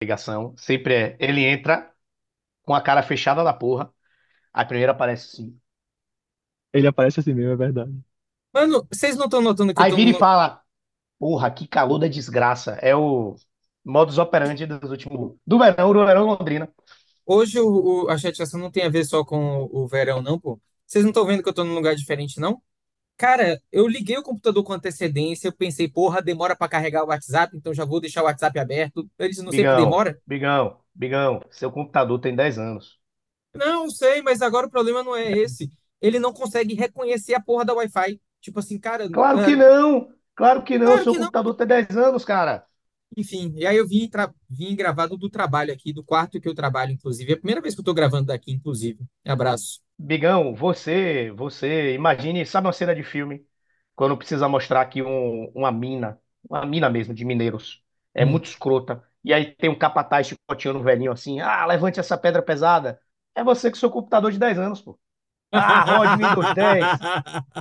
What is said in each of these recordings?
ligação. Sempre é. Ele entra com a cara fechada da porra. Aí primeiro aparece assim. Ele aparece assim mesmo, é verdade. Mano, vocês não estão notando que eu Aí tô vira e no... fala: Porra, que calor da desgraça. É o modus operandi dos últimos. Do verão, do verão Londrina. Hoje o, o- a chateação não tem a ver só com o, o verão, não, pô. Vocês não estão vendo que eu tô num lugar diferente, não? Cara, eu liguei o computador com antecedência, eu pensei, porra, demora pra carregar o WhatsApp, então já vou deixar o WhatsApp aberto. Eles não Bigão, demora. Bigão, Bigão, seu computador tem 10 anos. Não, sei, mas agora o problema não é esse. Ele não consegue reconhecer a porra da Wi-Fi. Tipo assim, cara, Claro que ah, não! Claro que não, claro seu que não. computador tem 10 anos, cara. Enfim, e aí eu vim, vim gravado do trabalho aqui, do quarto que eu trabalho, inclusive. É a primeira vez que eu tô gravando daqui, inclusive. Abraço. Bigão, você, você, imagine, sabe uma cena de filme, quando precisa mostrar aqui um- uma mina, uma mina mesmo, de mineiros. É Hum. muito escrota. E aí tem um capataz chicoteando um velhinho assim, ah, levante essa pedra pesada. É você com seu computador de 10 anos, pô. Ah, rode Windows 10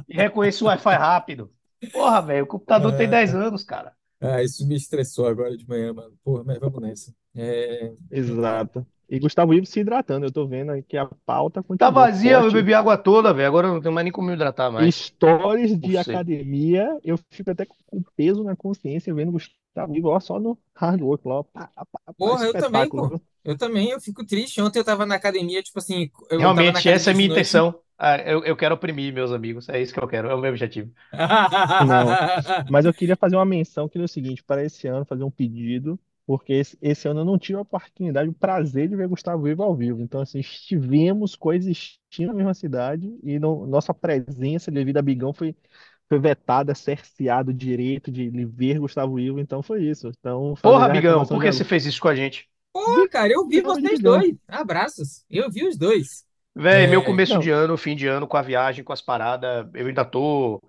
e reconheça o Wi-Fi rápido. Porra, velho, o computador tem 10 anos, cara. Ah, isso me estressou agora de manhã, mano. Porra, mas vamos nessa. É, Exato. E Gustavo Ivo se hidratando. Eu tô vendo aí que a pauta Tá vazia, eu forte. bebi água toda, velho. Agora eu não tenho mais nem como me hidratar mais. Stories de Por ser. academia, eu fico até com peso na consciência vendo Gustavo Ivo, ó, só no hard work lá, pá, pá, pá, Porra, eu também, pô. Eu também, eu fico triste. Ontem eu tava na academia, tipo assim, eu tava na Realmente, essa é a minha noite. intenção. Ah, eu, eu quero oprimir meus amigos. É isso que eu quero. É o meu objetivo. Não, mas eu queria fazer uma menção que é o seguinte, para esse ano fazer um pedido, porque esse, esse ano eu não tive a oportunidade, o prazer de ver Gustavo Ivo ao vivo. Então, assim, estivemos coexistindo na mesma cidade e no- nossa presença devido a Bigão foi, foi vetada, cerceado o direito de ver Gustavo Ivo. Então, foi isso. Então, Porra, Bigão, por que você fez isso com a gente? Pô, cara, eu vi vocês dois. Abraços. Eu vi os dois. Véi, meu É, começo Não, de ano, fim de ano, com a viagem, com as paradas, eu ainda tô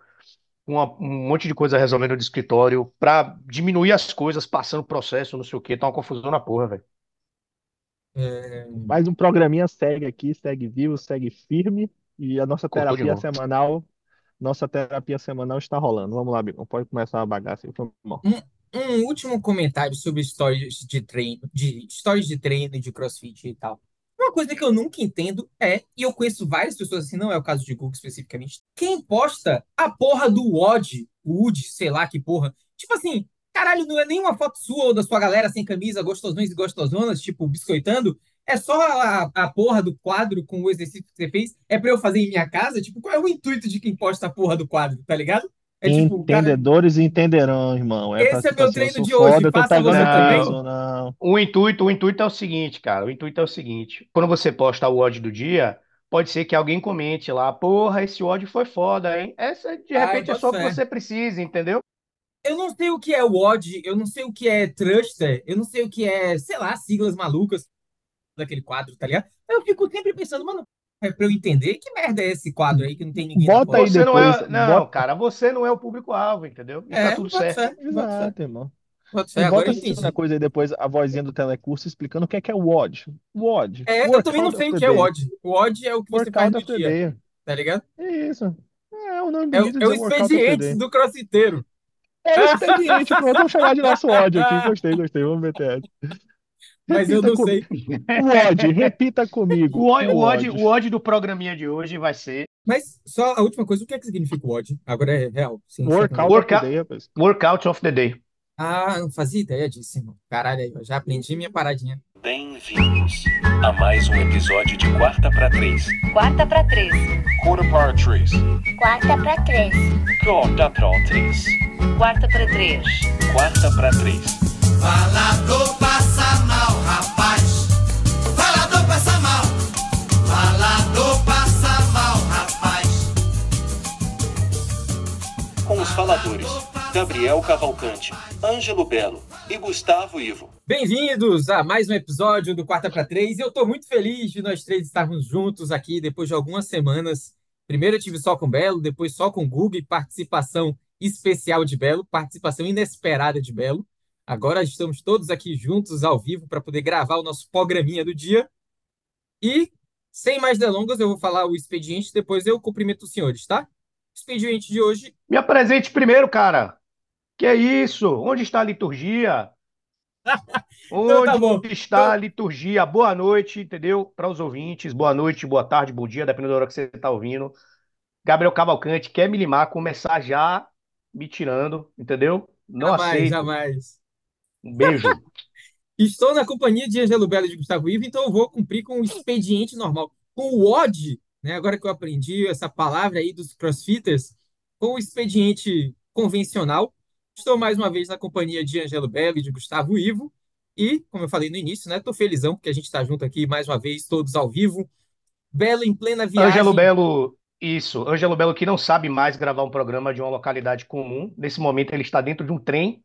uma- um monte de coisa resolvendo de escritório pra diminuir as coisas, passando processo, não sei o quê. Tá uma confusão na porra, velho. é, mais um programinha segue aqui, segue vivo, segue firme e a nossa Cortou terapia semanal, nossa terapia semanal está rolando. Vamos lá, Bigão, pode começar a bagaça. Um, um último comentário sobre stories de treino, de stories de treino de CrossFit e tal. Coisa que eu nunca entendo é, e eu conheço várias pessoas assim, não é o caso de Google especificamente, quem posta a porra do WOD, o WOD, sei lá que porra. Tipo assim, caralho, não é nenhuma foto sua ou da sua galera sem camisa, gostosões e gostosonas, tipo, biscoitando. É só a, a porra do quadro com o exercício que você fez. É pra eu fazer em minha casa? Tipo, qual é o intuito de quem posta a porra do quadro, tá ligado? É tipo, cara, Entendedores entenderão, irmão. É esse é tipo meu assim, eu treino sou de hoje, foda, eu tô faça você também. não. O intuito, o intuito é o seguinte, cara. O intuito é o seguinte. Quando você posta o ódio do dia, pode ser que alguém comente lá, porra, esse ódio foi foda, hein? Essa, de Ai, repente, é só o que fé. você precisa, entendeu? Eu não sei o que é WOD, eu não sei o que é Thruster, eu não sei o que é, sei lá, siglas malucas daquele quadro, tá ligado? Eu fico sempre pensando, mano, é pra eu entender que merda é esse quadro aí que não tem ninguém na Bota aí. Você não depois, é. Não, bota. cara, você não é o público-alvo, entendeu? E tá É, tudo boto certo. fé, Exato, irmão. boto E fé, agora bota eu a segunda entendi. coisa aí depois, a vozinha do telecurso explicando o que é que é WOD. WOD, É, eu também não sei o que é Day. WOD. O WOD é o que você faz no dia, Day. tá ligado? É isso. É um nome É, o- bonito é o the expediente do crossfiteiro. É o expediente, pronto, vamos chamar de nosso ódio aqui. Gostei, gostei, vamos meter Mas eu Repita não comigo. sei. WOD, repita O comigo. ódio, o ódio, WOD. o ódio do programinha de hoje vai ser Mas só a última coisa, o que é que significa WOD? Agora é real, sim, Workout comédia. of the Workout, Day. Workout of the Day. Ah, não fazia ideia disso, irmão. Caralho, aí, eu já aprendi minha paradinha. Bem-vindos a mais um episódio de Quarta para Três. Quarta pra três. Quarta para Três. Quarta pra três. Quarta para Três. Quarta pra três. Quarta para Três. Falador passa mal, faladores Gabriel Cavalcante, Ângelo Belo e Gustavo Ivo. Bem-vindos a mais um episódio do Quarta para Três. Eu tô muito feliz de nós três estarmos juntos aqui depois de algumas semanas. Primeiro eu tive só com Belo, depois só com Guga participação especial de Belo, participação inesperada de Belo. Agora estamos todos aqui juntos ao vivo para poder gravar o nosso programinha do dia. E, sem mais delongas, eu vou falar o expediente, depois eu cumprimento os senhores, tá? Expediente de hoje Me apresente primeiro, cara. Que é isso? Onde está a liturgia? Então tá Onde está a liturgia? Boa noite, entendeu? Para os ouvintes, boa noite, boa tarde, bom dia, dependendo da hora que você está ouvindo. Gabriel Cavalcante quer me limar, começar já me tirando, entendeu? Não Jamais, aceito. jamais. Um beijo. Estou na companhia de Angelo Belo e de Gustavo Ivo, então eu vou cumprir com o expediente normal. Com o odd, né? Agora que eu aprendi essa palavra aí dos crossfitters, com o expediente convencional. Estou mais uma vez na companhia de Angelo Belo e de Gustavo Ivo. E, como eu falei no início, né? Tô felizão porque a gente está junto aqui mais uma vez, todos ao vivo. Belo em plena viagem. Ângelo Belo, isso. Ângelo Belo que não sabe mais gravar um programa de uma localidade comum. Nesse momento ele está dentro de um trem,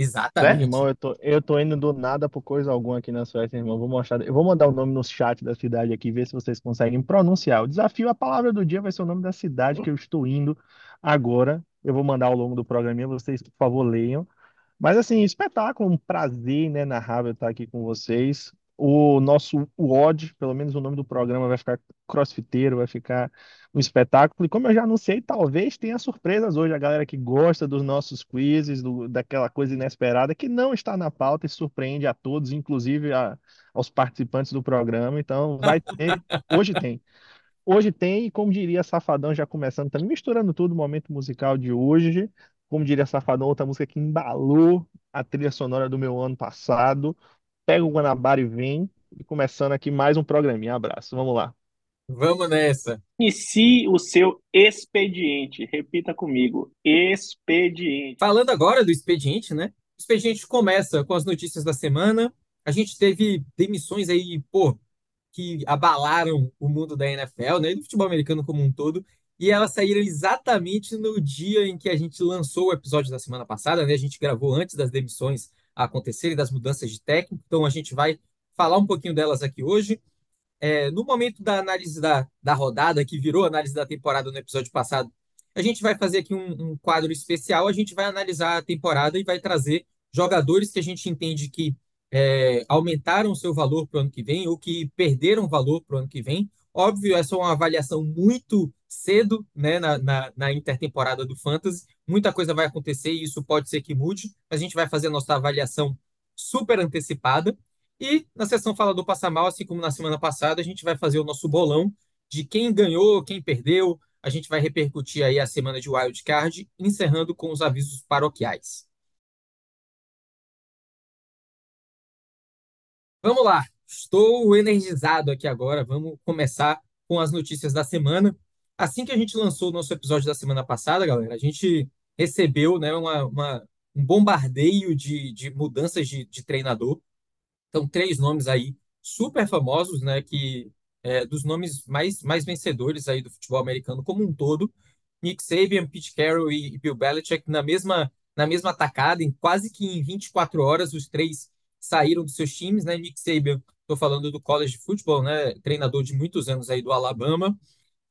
Exatamente. Irmão, eu tô, eu tô indo do nada por coisa alguma aqui na Suécia, irmão. Vou mostrar, eu vou mandar o nome no chat da cidade aqui, ver se vocês conseguem pronunciar. O desafio, a palavra do dia vai ser o nome da cidade que eu estou indo agora. Eu vou mandar ao longo do programinha, vocês, por favor, leiam. Mas assim, espetáculo, um prazer inenarrável estar aqui com vocês. O nosso o odd, pelo menos o nome do programa vai ficar crossfiteiro, vai ficar um espetáculo. E como eu já anunciei, talvez tenha surpresas hoje. A galera que gosta dos nossos quizzes, do- daquela coisa inesperada que não está na pauta e surpreende a todos, inclusive a- aos participantes do programa. Então, vai ter, hoje tem. Hoje tem, e como diria Safadão, já começando também, misturando tudo, o momento musical de hoje. Como diria Safadão, outra música que embalou a trilha sonora do meu ano passado. Pega o Guanabara e vem. E começando aqui mais um programinha. Abraço, vamos lá. Vamos nessa. Inicie o seu expediente. Repita comigo. Expediente. Falando agora do expediente, né? O expediente começa com as notícias da semana. A gente teve demissões aí, pô, que abalaram o mundo da NFL, né? E do futebol americano como um todo. E elas saíram exatamente no dia em que a gente lançou o episódio da semana passada, né? A gente gravou antes das demissões acontecerem, das mudanças de técnico. Então a gente vai falar um pouquinho delas aqui hoje. É, no momento da análise da, da rodada, que virou análise da temporada no episódio passado, a gente vai fazer aqui um, um quadro especial. A gente vai analisar a temporada e vai trazer jogadores que a gente entende que é, aumentaram o seu valor para o ano que vem ou que perderam valor para o ano que vem. Óbvio, essa é uma avaliação muito cedo né, na, na, na intertemporada do Fantasy. Muita coisa vai acontecer e isso pode ser que mude. A gente vai fazer a nossa avaliação super antecipada. E na sessão Fala do Passa Mal, assim como na semana passada, a gente vai fazer o nosso bolão de quem ganhou, quem perdeu. A gente vai repercutir aí a semana de Wild Card, encerrando com os avisos paroquiais. Vamos lá, estou energizado aqui agora. Vamos começar com as notícias da semana. Assim que a gente lançou o nosso episódio da semana passada, galera, a gente recebeu né, uma, uma- um bombardeio de, de mudanças de, de treinador. Então, três nomes aí super famosos, né? Que é, dos nomes mais, mais vencedores aí do futebol americano como um todo. Nick Saban, Pete Carroll e, e Bill Belichick na mesma, na mesma tacada, em quase que em 24 horas, os três saíram dos seus times, né? Nick Saban, estou falando do college football, né? Treinador de muitos anos aí do Alabama.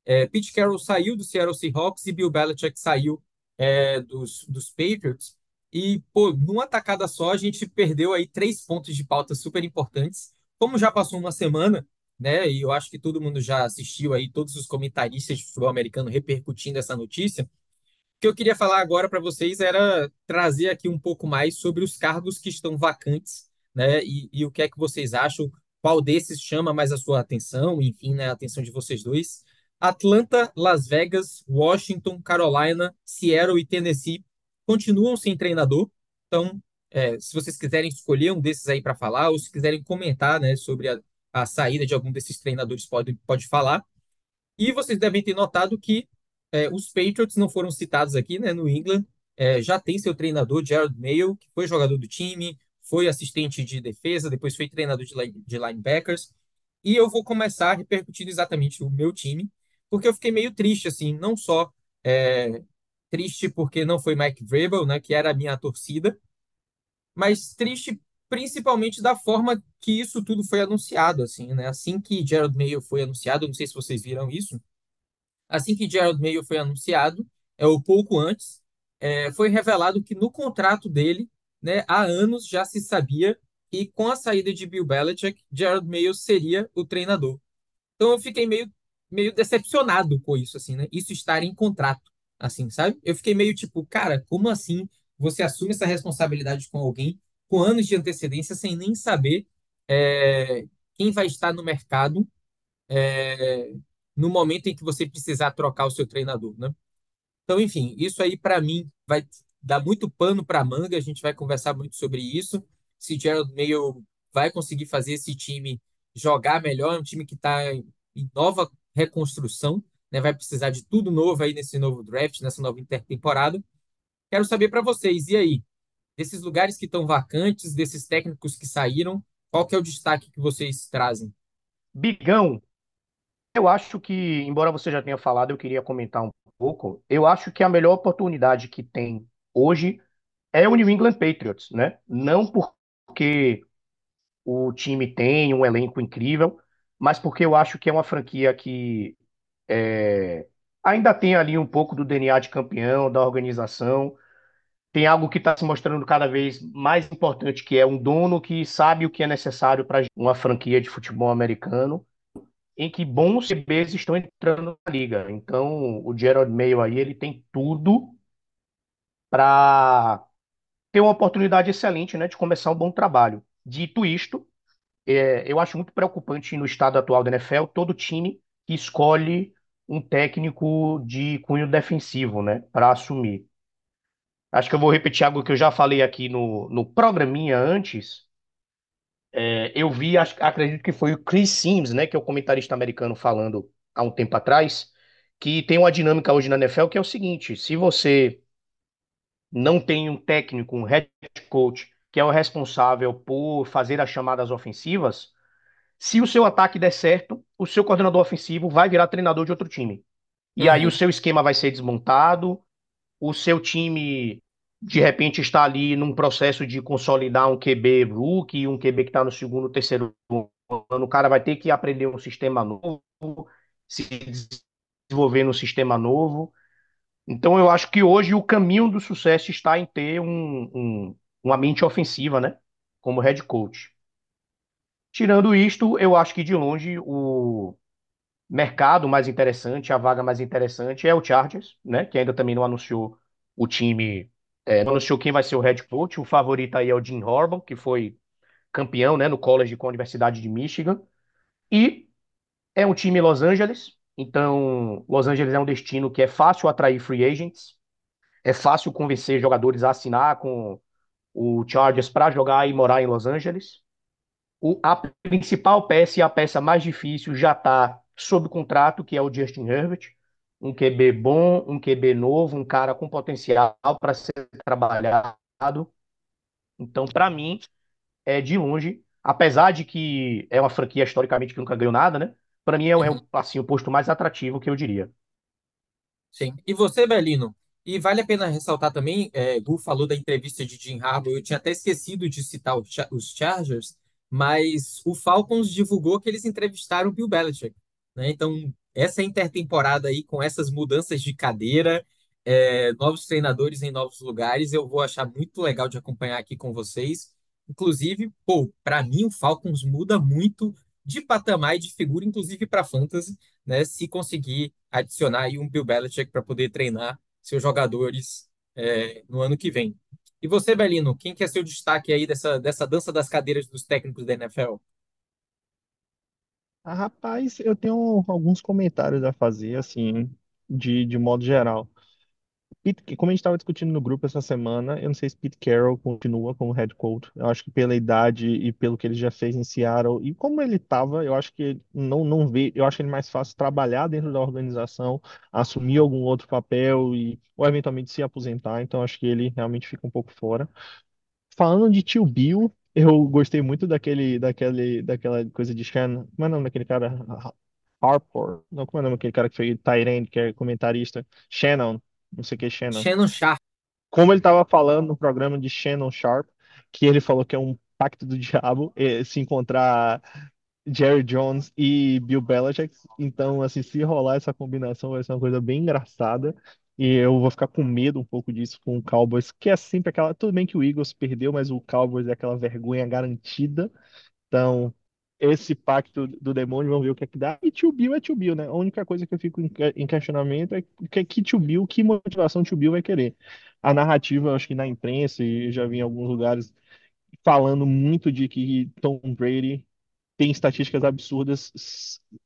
É, Pete Carroll saiu do Seattle Seahawks e Bill Belichick saiu é, dos, dos Patriots. E, pô, numa tacada só, a gente perdeu aí três pontos de pauta super importantes. Como já passou uma semana, né? E eu acho que todo mundo já assistiu aí, todos os comentaristas de futebol americano repercutindo essa notícia. O que eu queria falar agora para vocês era trazer aqui um pouco mais sobre os cargos que estão vacantes, né? E, e o que é que vocês acham, qual desses chama mais a sua atenção, enfim, né? A atenção de vocês dois. Atlanta, Las Vegas, Washington, Carolina, Seattle e Tennessee continuam sem treinador. Então, é, se vocês quiserem escolher um desses aí para falar, ou se quiserem comentar, né, sobre a, a saída de algum desses treinadores, pode, pode falar. E vocês devem ter notado que é, os Patriots não foram citados aqui, né, no England. É, já tem seu treinador, Jared Mayo, que foi jogador do time, foi assistente de defesa, depois foi treinador de, de linebackers. E eu vou começar repercutindo exatamente o meu time, porque eu fiquei meio triste, assim, não só é, triste porque não foi Mike Vrabel, né, que era a minha torcida, mas triste principalmente da forma que isso tudo foi anunciado, assim, né? Assim que Jared Mayo foi anunciado, não sei se vocês viram isso, assim que Jared Mayo foi anunciado, é ou pouco antes, é, foi revelado que no contrato dele, né, há anos já se sabia que com a saída de Bill Belichick, Jared Mayo seria o treinador. Então eu fiquei meio, meio decepcionado com isso, assim, né? Isso estar em contrato, assim, sabe? Eu fiquei meio tipo, cara, como assim você assume essa responsabilidade com alguém com anos de antecedência sem nem saber é, quem vai estar no mercado é, no momento em que você precisar trocar o seu treinador, né? Então, enfim, isso aí para mim vai dar muito pano para manga. A gente vai conversar muito sobre isso. Se Gerald Mayo vai conseguir fazer esse time jogar melhor, é um time que está em nova reconstrução, né? Vai precisar de tudo novo aí nesse novo draft, nessa nova intertemporada. Quero saber para vocês, e aí? Desses lugares que estão vacantes, desses técnicos que saíram, qual que é o destaque que vocês trazem? Bigão, eu acho que, embora você já tenha falado, eu queria comentar um pouco. Eu acho que a melhor oportunidade que tem hoje é o New England Patriots, né? Não porque o time tem um elenco incrível, mas porque eu acho que é uma franquia que é, ainda tem ali um pouco do DNA de campeão, da organização. Tem algo que está se mostrando cada vez mais importante, que é um dono que sabe o que é necessário para uma franquia de futebol americano, em que bons CBs estão entrando na liga. Então, o Gerald Mayo aí, ele tem tudo para ter uma oportunidade excelente, né, de começar um bom trabalho. Dito isto, é, eu acho muito preocupante no estado atual da NFL todo time que escolhe um técnico de cunho defensivo, né, para assumir. Acho que eu vou repetir algo que eu já falei aqui no, no programinha antes. É, eu vi, acho, acredito que foi o Chris Sims, né, que é o comentarista americano falando há um tempo atrás, que tem uma dinâmica hoje na NFL que é o seguinte: se você não tem um técnico, um head coach, que é o responsável por fazer as chamadas ofensivas, se o seu ataque der certo, o seu coordenador ofensivo vai virar treinador de outro time. E aí o Uhum, seu esquema vai ser desmontado, o seu time de repente está ali num processo de consolidar um QB rookie, um QB que está no segundo, terceiro ano, o cara vai ter que aprender um sistema novo, se desenvolver num sistema novo. Então eu acho que hoje o caminho do sucesso está em ter um, um- uma mente ofensiva, né? Como head coach. Tirando isto, eu acho que de longe o mercado mais interessante, a vaga mais interessante é o Chargers, né? Que ainda também não anunciou o time, é, não anunciou quem vai ser o head coach. O favorito aí é o Jim Harbaugh, que foi campeão, né, no college com a Universidade de Michigan. E é um time Los Angeles. Então, Los Angeles é um destino que é fácil atrair free agents, é fácil convencer jogadores a assinar com o Chargers para jogar e morar em Los Angeles. O, a principal peça e a peça mais difícil já está sob contrato, que é o Justin Herbert. Um QB bom, um QB novo, um cara com potencial para ser trabalhado. Então, para mim, é de longe, apesar de que é uma franquia historicamente que nunca ganhou nada, né? Para mim é, o- é uhum. assim, o posto mais atrativo que eu diria. Sim. E você, Belino? E vale a pena ressaltar também, é, Gu falou da entrevista de Jim Harbaugh, eu tinha até esquecido de citar os Chargers, mas o Falcons divulgou que eles entrevistaram o Bill Belichick, né? Então, essa intertemporada aí, com essas mudanças de cadeira, é, novos treinadores em novos lugares, eu vou achar muito legal de acompanhar aqui com vocês. Inclusive, pô, para mim o Falcons muda muito de patamar e de figura, inclusive para fantasy né, se conseguir adicionar aí um Bill Belichick para poder treinar seus jogadores é, no ano que vem. E você, Belino, quem quer ser o destaque aí dessa, dessa dança das cadeiras dos técnicos da NFL? Ah, rapaz, eu tenho alguns comentários a fazer, assim, de, de modo geral. Pete- como a gente estava discutindo no grupo essa semana, eu não sei se Pete Carroll continua como head coach. Eu acho que pela idade e pelo que ele já fez em Seattle e como ele estava, eu acho que não não vê, eu acho ele mais fácil trabalhar dentro da organização, assumir algum outro papel e ou eventualmente se aposentar. Então acho que ele realmente fica um pouco fora. Falando de Tio Bill, eu gostei muito daquele, daquele, daquela coisa de Shannon. Como é o nome daquele cara? Ha- Harper. Não, como é o nome daquele cara que foi Tyrande, que é comentarista? Shannon. Não sei o que é Shannon. Shannon Sharp. Como ele estava falando no programa de Shannon Sharp, que ele falou que é um pacto do diabo se encontrar Jerry Jones e Bill Belichick. Então, assim, se rolar essa combinação, vai ser uma coisa bem engraçada. E eu vou ficar com medo um pouco disso com o Cowboys, que é sempre aquela. Tudo bem que o Eagles perdeu, mas o Cowboys é aquela vergonha garantida. Então, esse pacto do demônio, vamos ver o que é que dá. E Tio Bill é Tio Bill, né? A única coisa que eu fico em que- em questionamento é que é que Tio Bill, que motivação Tio Bill vai querer. A narrativa, acho que na imprensa, e já vi em alguns lugares falando muito de que Tom Brady tem estatísticas absurdas,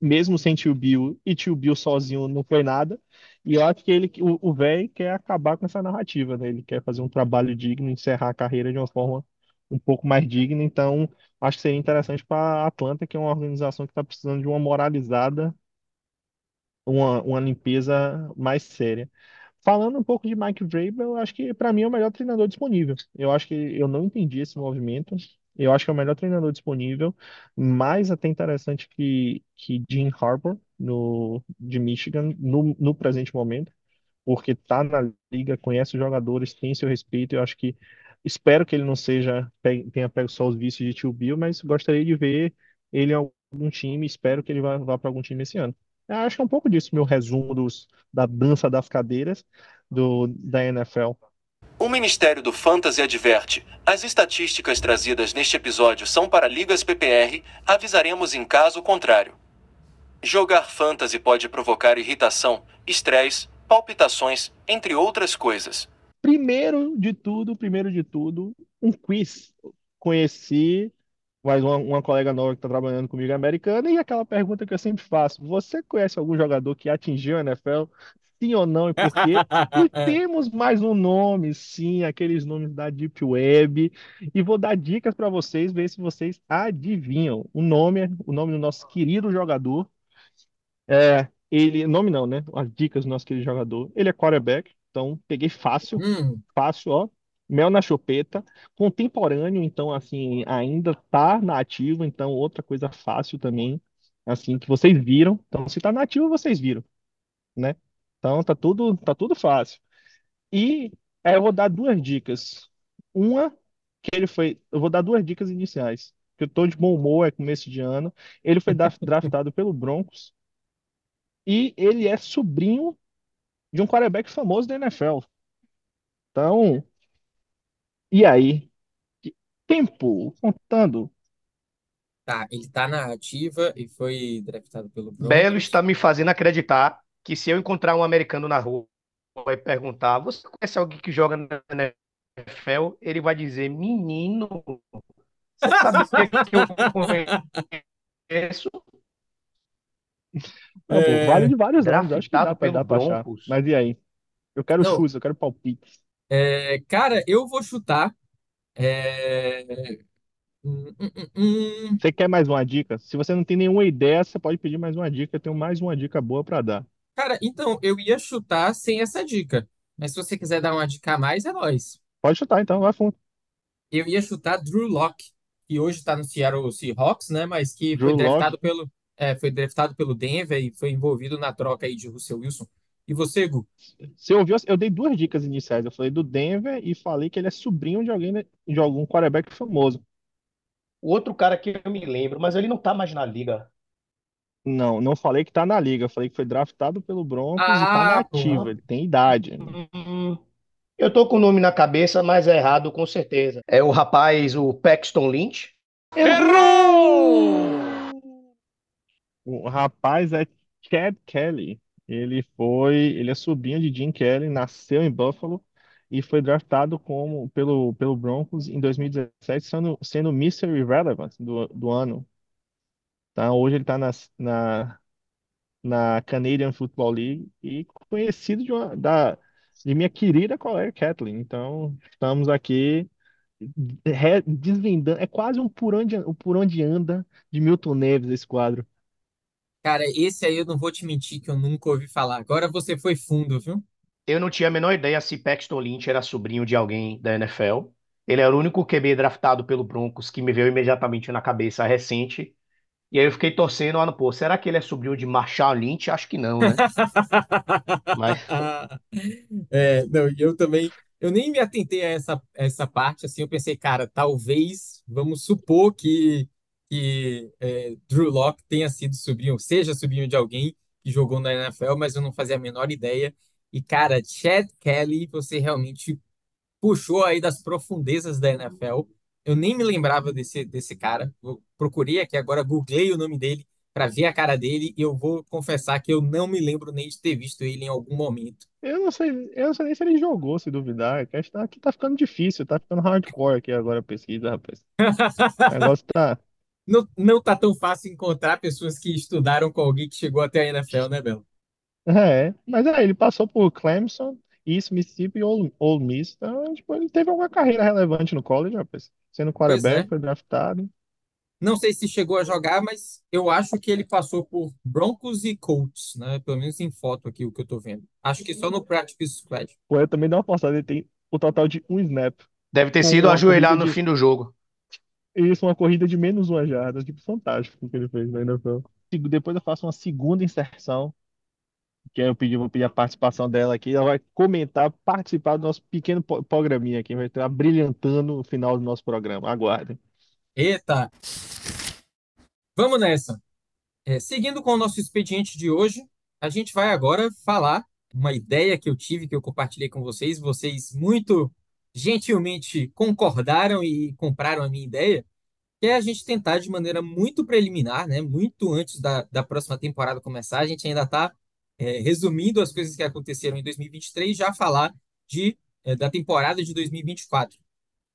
mesmo sem Tio Bill, e Tio Bill sozinho não foi nada. E eu acho que ele, o velho quer acabar com essa narrativa, né? Ele quer fazer um trabalho digno, encerrar a carreira de uma forma um pouco mais digna. Então, acho que seria interessante para a Atlanta, que é uma organização que está precisando de uma moralizada, uma, uma limpeza mais séria. Falando um pouco de Mike Vrabel, eu acho que para mim é o melhor treinador disponível. Eu acho que eu não entendi esse movimento. Eu acho que é o melhor treinador disponível, mais até interessante que, que Jim Harbaugh no, de Michigan no, no presente momento, porque tá na liga, conhece os jogadores, tem seu respeito. Eu acho que espero que ele não seja tenha pego só os vícios de Tio Bill, mas gostaria de ver ele em algum time. Espero que ele vá, vá para algum time esse ano. Eu acho que é um pouco disso, meu resumo dos, da dança das cadeiras do, da NFL. O Ministério do Fantasy adverte: as estatísticas trazidas neste episódio são para ligas PPR, avisaremos em caso contrário. Jogar fantasy pode provocar irritação, estresse, palpitações, entre outras coisas. Primeiro de tudo, primeiro de tudo, um quiz. Conheci mais uma, uma colega nova que está trabalhando comigo, americana, e aquela pergunta que eu sempre faço: você conhece algum jogador que atingiu a NFL? Sim ou não e por quê? E temos mais um nome, sim, aqueles nomes da Deep Web. E vou dar dicas para vocês, ver se vocês adivinham. O nome, o nome do nosso querido jogador. É, ele, nome não, né? As dicas do nosso querido jogador. Ele é quarterback, então peguei fácil, Hum, fácil, ó. Mel na chupeta, contemporâneo, então assim, ainda tá na ativa, então outra coisa fácil também, assim, que vocês viram. Então, se tá na ativa, vocês viram, né? Então tá tudo, tá tudo fácil. E é, eu vou dar duas dicas. Uma que ele foi, eu vou dar duas dicas iniciais. Que eu tô de bom humor, é começo de ano. Ele foi dra- draftado pelo Broncos e ele é sobrinho de um quarterback famoso da NFL. Então, e aí? Tempo, contando. tá, ele tá na ativa e foi draftado pelo Belo Broncos. está me fazendo acreditar que se eu encontrar um americano na rua e perguntar, você conhece alguém que joga na NFL? Ele vai dizer, menino, você sabe o que que eu conheço? Não, pô, vale É, de vários anos, acho que dá Draftado pra, pelo dá pra achar. Broncos. Mas e aí? Eu quero não, chutes, eu quero palpites. é, cara, eu vou chutar. é, hum, hum, hum, hum. Você quer mais uma dica? Se você não tem nenhuma ideia, você pode pedir mais uma dica. Eu tenho mais uma dica boa pra dar. Cara, então, eu ia chutar sem essa dica. Mas se você quiser dar uma dica a mais, é nóis. Pode chutar então, vai fundo. Eu ia chutar Drew Lock, que hoje está no Seattle Seahawks, né? Mas que Drew foi Lock. draftado pelo, é, foi draftado pelo Denver e foi envolvido na troca aí de Russell Wilson. E você, Gu? Você ouviu? Eu dei duas dicas iniciais. Eu falei do Denver e falei que ele é sobrinho de alguém, de algum quarterback famoso. O outro cara que eu me lembro, mas ele não tá mais na liga. Não, não falei que tá na liga. Eu falei que foi draftado pelo Broncos e tá na Ah, ativa. pô. Ele tem idade. Hum, eu tô com o nome na cabeça, mas é errado com certeza. É o rapaz, o Paxton Lynch. Errou! O rapaz é Chad Kelly. Ele foi, ele é sobrinho de Jim Kelly, nasceu em Buffalo e foi draftado como pelo, pelo Broncos em 2017, sendo, sendo Mystery Irrelevant do, do ano. Tá? Hoje ele está na, na, na Canadian Football League e conhecido de, uma, da, de minha querida colega Kathleen. Então, estamos aqui desvendando. É quase um por onde, um por onde anda de Milton Neves esse quadro. Cara, esse aí eu não vou te mentir que eu nunca ouvi falar. Agora você foi fundo, viu? Eu não tinha a menor ideia se Paxton Lynch era sobrinho de alguém da NFL. Ele era o único QB draftado pelo Broncos que me veio imediatamente na cabeça recente. E aí eu fiquei torcendo, ah, pô, será que ele é sobrinho de Marshall Lynch? Acho que não, né? Mas É, não, e eu também, eu nem me atentei a essa, essa parte, assim, eu pensei, cara, talvez, vamos supor que, que é, Drew Lock tenha sido sobrinho, seja sobrinho de alguém que jogou na NFL, mas eu não fazia a menor ideia. E, cara, Chad Kelly, você realmente puxou aí das profundezas da NFL. Eu nem me lembrava desse, desse cara. Eu procurei aqui agora, googlei o nome dele. para ver a cara dele e eu vou confessar que eu não me lembro nem de ter visto ele em algum momento. Eu não sei, eu não sei nem se ele jogou, se duvidar. Aqui tá ficando difícil, tá ficando hardcore aqui agora a pesquisa, rapaz. O negócio tá. Não, não tá tão fácil encontrar pessoas que estudaram com alguém que chegou até a NFL, né, Belo? É, mas é, ele passou por Clemson, East Mississippi e Ole, Ole Miss. Então, tipo, ele teve uma carreira relevante no college, rapaz. Sendo Pois quarterback, é. foi draftado. Não sei se chegou a jogar, mas eu acho que ele passou por Broncos e Colts, né? Pelo menos em foto aqui, o que eu tô vendo. Acho que só no Practice Squad. Pô, eu também dei uma postada, ele tem o total de um snap. Deve ter Com sido uma ajoelhar no de. fim do jogo. Isso, uma corrida de menos uma jarda. Tipo, fantástico o que ele fez na NFL. Depois eu faço uma segunda inserção, que aí eu pedi, vou pedir a participação dela aqui. Ela vai comentar, participar do nosso pequeno po- programinha aqui. Vai estar brilhantando o final do nosso programa. Aguardem. Eita! Vamos nessa. É, seguindo com o nosso expediente de hoje, a gente vai agora falar uma ideia que eu tive, que eu compartilhei com vocês. Vocês muito gentilmente concordaram e compraram a minha ideia, que é a gente tentar de maneira muito preliminar, né, muito antes da, da próxima temporada começar, a gente ainda está resumindo as coisas que aconteceram em 2023, já falar de, é, da temporada de 2024.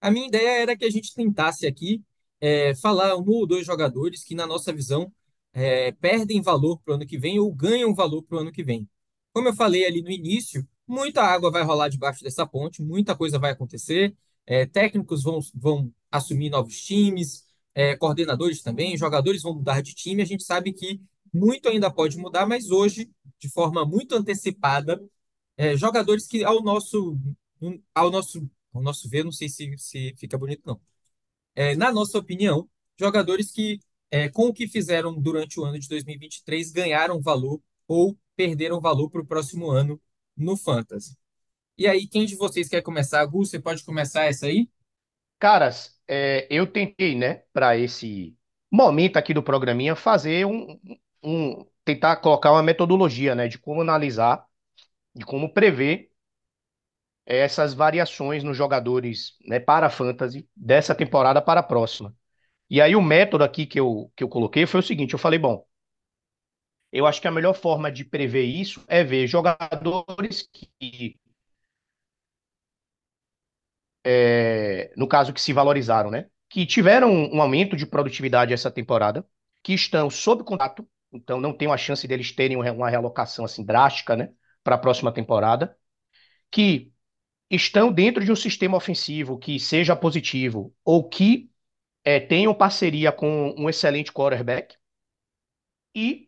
A minha ideia era que a gente tentasse aqui é, falar um ou dois jogadores que, na nossa visão, é, perdem valor para o ano que vem ou ganham valor para o ano que vem. Como eu falei ali no início, muita água vai rolar debaixo dessa ponte, muita coisa vai acontecer, é, técnicos vão, vão assumir novos times, é, coordenadores também, jogadores vão mudar de time. A gente sabe que muito ainda pode mudar, mas hoje, de forma muito antecipada, é, jogadores que ao nosso, ao nosso, ao nosso ver, não sei se, se fica bonito, não. É, na nossa opinião, jogadores que, é, com o que fizeram durante o ano de 2023, ganharam valor ou perderam valor para o próximo ano no Fantasy. E aí, quem de vocês quer começar? Gu, você pode começar essa aí? Caras, é, eu tentei, né, para esse momento aqui do programinha, fazer um, um, tentar colocar uma metodologia, né, de como analisar, de como prever essas variações nos jogadores, né, para fantasy dessa temporada para a próxima. E aí o método aqui que eu, que eu coloquei foi o seguinte, eu falei, bom, eu acho que a melhor forma de prever isso é ver jogadores que, é, no caso, que se valorizaram, né? Que tiveram um aumento de produtividade essa temporada, que estão sob contrato, então não tem uma chance deles terem uma realocação assim drástica, né? Para a próxima temporada, que estão dentro de um sistema ofensivo que seja positivo ou que é, tenham parceria com um excelente quarterback e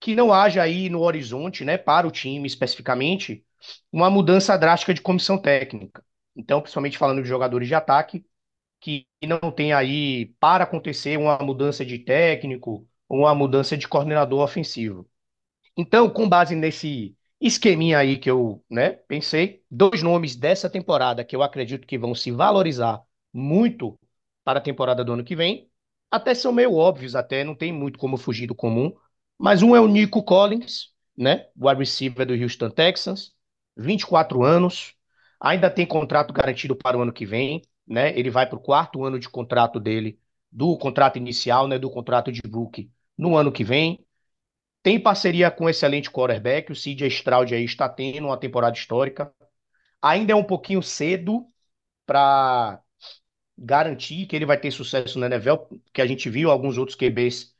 que não haja aí no horizonte, né, para o time especificamente, uma mudança drástica de comissão técnica. Então, principalmente falando de jogadores de ataque, que não tem aí para acontecer uma mudança de técnico ou uma mudança de coordenador ofensivo. Então, com base nesse esqueminha aí que eu, né, pensei, dois nomes dessa temporada que eu acredito que vão se valorizar muito para a temporada do ano que vem, até são meio óbvios, até não tem muito como fugir do comum, mas um é o Nico Collins, né, o wide receiver do Houston Texans, 24 anos, ainda tem contrato garantido para o ano que vem, né, ele vai para o quarto ano de contrato dele, do contrato inicial, né, do contrato de rookie no ano que vem, tem parceria com um excelente quarterback, o CJ Stroud aí está tendo uma temporada histórica. Ainda é um pouquinho cedo para garantir que ele vai ter sucesso na NFL, porque a gente viu alguns outros QBs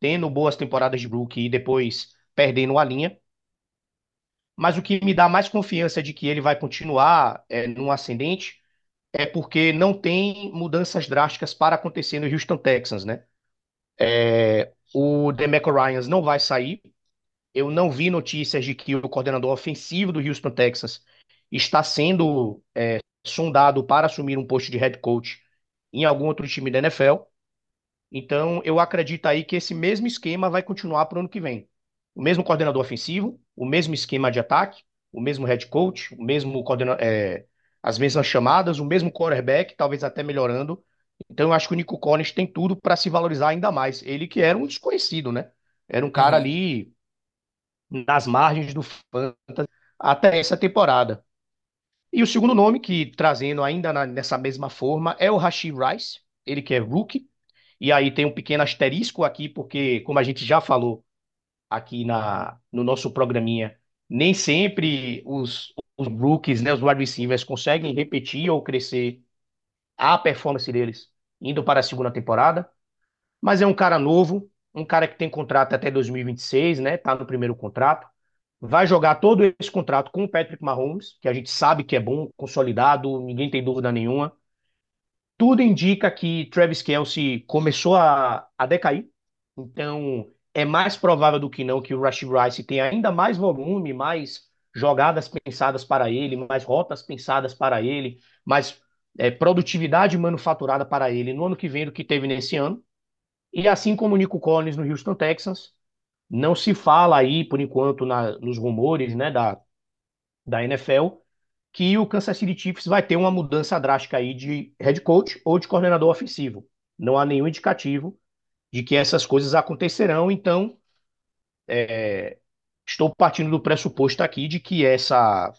tendo boas temporadas de rookie e depois perdendo a linha. Mas o que me dá mais confiança de que ele vai continuar é, no ascendente é porque não tem mudanças drásticas para acontecer no Houston Texans, né? É, o DeMeco Ryans não vai sair. Eu não vi notícias de que o coordenador ofensivo do Houston Texans está sendo é, sondado para assumir um posto de head coach em algum outro time da NFL. Então, eu acredito aí que esse mesmo esquema vai continuar para o ano que vem. O mesmo coordenador ofensivo, o mesmo esquema de ataque, o mesmo head coach, o mesmo coordenador, é, as mesmas chamadas, o mesmo quarterback, talvez até melhorando. Então, eu acho que o Nico Collins tem tudo para se valorizar ainda mais. Ele que era um desconhecido, né? Era um cara Uhum. ali nas margens do Fantasy até essa temporada. E o segundo nome, que trazendo ainda na- nessa mesma forma, é o Rashid Rice, ele que é rookie. E aí tem um pequeno asterisco aqui, porque, como a gente já falou aqui na, no nosso programinha, nem sempre os, os rookies, né, os wide receivers, conseguem repetir ou crescer a performance deles indo para a segunda temporada. Mas é um cara novo, um cara que tem contrato até 2026, né? Tá no primeiro contrato. Vai jogar todo esse contrato com o Patrick Mahomes, que a gente sabe que é bom, consolidado, ninguém tem dúvida nenhuma. Tudo indica que Travis Kelce começou a, a decair, então é mais provável do que não que o Rashid Rice tenha ainda mais volume, mais jogadas pensadas para ele, mais rotas pensadas para ele, mais é, produtividade manufaturada para ele no ano que vem do que teve nesse ano. E assim como o Nico Collins no Houston Texans, não se fala aí, por enquanto, na, nos rumores né, da, da NFL, que o Kansas City Chiefs vai ter uma mudança drástica aí de head coach ou de coordenador ofensivo. Não há nenhum indicativo de que essas coisas acontecerão, então é, estou partindo do pressuposto aqui de que essa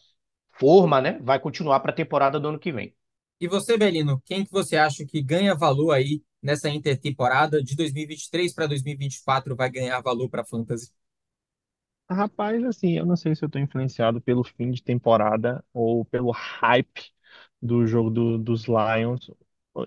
forma né, vai continuar para a temporada do ano que vem. E você, Belino, quem que você acha que ganha valor aí nessa intertemporada de 2023 para 2024 vai ganhar valor para Fantasy? Rapaz, assim, eu não sei se eu tô influenciado pelo fim de temporada ou pelo hype do jogo do- dos Lions,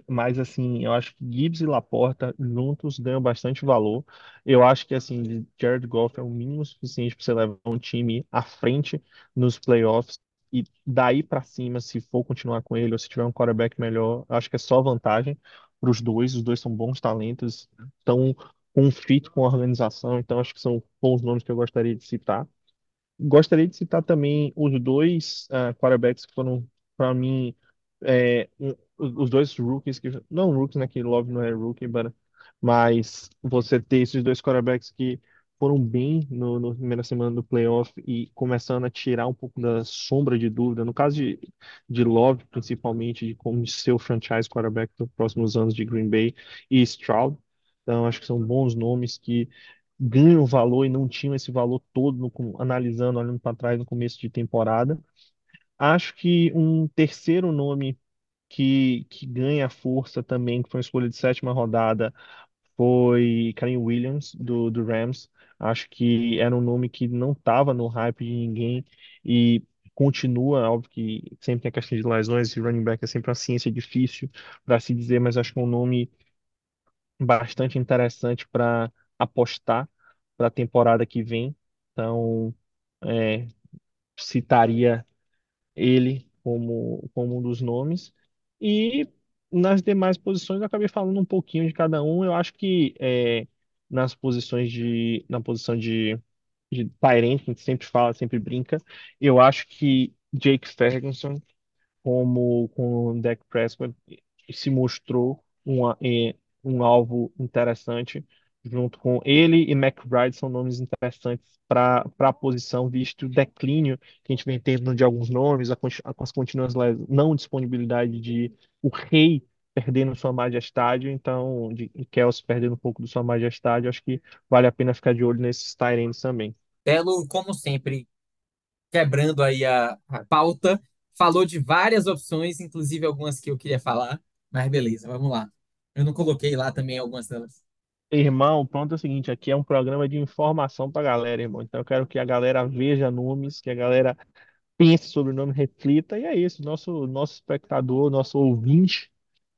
mas assim, eu acho que Gibbs e Laporta juntos ganham bastante valor. Eu acho que assim, Jared Goff é o mínimo suficiente para você levar um time à frente nos playoffs e daí para cima, se for continuar com ele ou se tiver um quarterback melhor, eu acho que é só vantagem para os dois. Os dois são bons talentos, estão fit com a organização, então acho que são bons nomes que eu gostaria de citar. Gostaria de citar também os dois ah, quarterbacks que foram, para mim, é, um- os dois rookies, que, não rookies, né, que Love não é rookie, but, mas você ter esses dois quarterbacks que foram bem no, no primeira semana do playoff e começando a tirar um pouco da sombra de dúvida, no caso de, de Love, principalmente, de como ser o franchise quarterback dos próximos anos de Green Bay e Stroud. Então, acho que são bons nomes que ganham valor e não tinham esse valor todo no analisando, olhando para trás no começo de temporada. Acho que um terceiro nome que, que ganha força também, que foi uma escolha de sétima rodada, foi Kyren Williams, do, do Rams. Acho que era um nome que não estava no hype de ninguém e continua, óbvio que sempre tem a questão de lesões e running back é sempre uma ciência difícil para se dizer, mas acho que é um nome bastante interessante para apostar para a temporada que vem. Então, é, citaria ele como, como um dos nomes. E nas demais posições eu acabei falando um pouquinho de cada um. Eu acho que é, nas posições de na posição de de end, que a gente sempre fala, sempre brinca, eu acho que Jake Ferguson como com Dak Prescott se mostrou uma, eh, um alvo interessante junto com ele e McBride são nomes interessantes para a posição, visto o declínio que a gente vem tendo de alguns nomes, a, com as contínuas les- não disponibilidade de o Rei perdendo sua majestade, então de Kelce perdendo um pouco de sua majestade, acho que vale a pena ficar de olho nesses ends também. Belo, como sempre, quebrando aí a, a pauta, falou de várias opções, inclusive algumas que eu queria falar, mas beleza, vamos lá. Eu não coloquei lá também algumas delas. Irmão, pronto, é o seguinte, aqui é um programa de informação pra galera, irmão. Então eu quero que a galera veja nomes, que a galera pense sobre o nome, reflita, e é isso. Nosso, nosso espectador, nosso ouvinte,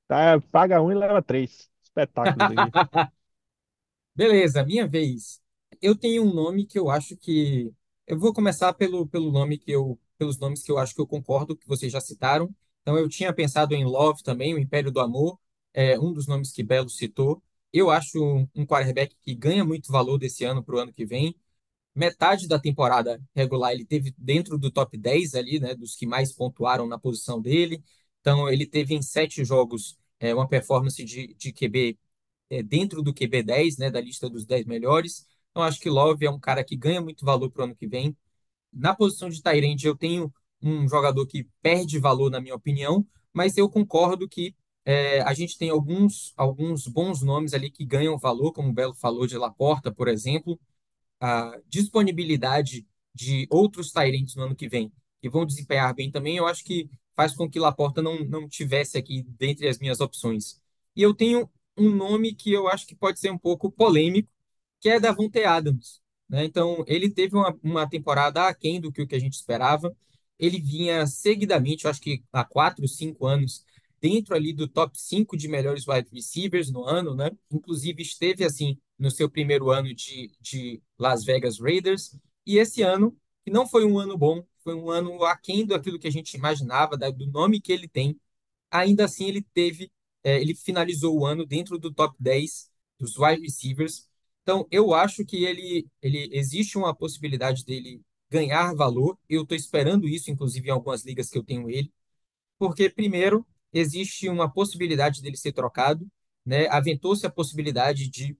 tá? Paga um e leva três. Espetáculo isso aqui. Beleza, minha vez. Eu tenho um nome que eu acho que. Eu vou começar pelo, pelo nome que eu, pelos nomes que eu acho que eu concordo, que vocês já citaram. Então, eu tinha pensado em Love também, o Império do Amor, é um dos nomes que Belo citou. Eu acho um, quarterback que ganha muito valor desse ano para o ano que vem. Metade da temporada regular ele teve dentro do top 10 ali, né, dos que mais pontuaram na posição dele. Então, ele teve em sete jogos é, uma performance de, de QB é, dentro do QB10, né, da lista dos 10 melhores. Então, acho que Love é um cara que ganha muito valor para o ano que vem. Na posição de Tyrande, eu tenho um jogador que perde valor, na minha opinião, mas eu concordo que é, a gente tem alguns, alguns bons nomes ali que ganham valor, como o Belo falou de Laporta, por exemplo. A disponibilidade de outros Tyrants no ano que vem, que vão desempenhar bem também, eu acho que faz com que Laporta não, não tivesse aqui dentre as minhas opções. E eu tenho um nome que eu acho que pode ser um pouco polêmico, que é Davante Adams, né? Então, ele teve uma, uma temporada aquém do que o que a gente esperava. Ele vinha seguidamente, eu acho que há quatro, cinco anos, dentro ali do top 5 de melhores wide receivers no ano, né? Inclusive esteve assim no seu primeiro ano de, de Las Vegas Raiders. E esse ano, que não foi um ano bom, foi um ano aquém daquilo que a gente imaginava, do nome que ele tem. Ainda assim, ele teve, é, ele finalizou o ano dentro do top 10 dos wide receivers. Então, eu acho que ele, ele existe uma possibilidade dele ganhar valor. Eu estou esperando isso, inclusive, em algumas ligas que eu tenho ele. Porque, primeiro, existe uma possibilidade dele ser trocado, né? Aventou-se a possibilidade de,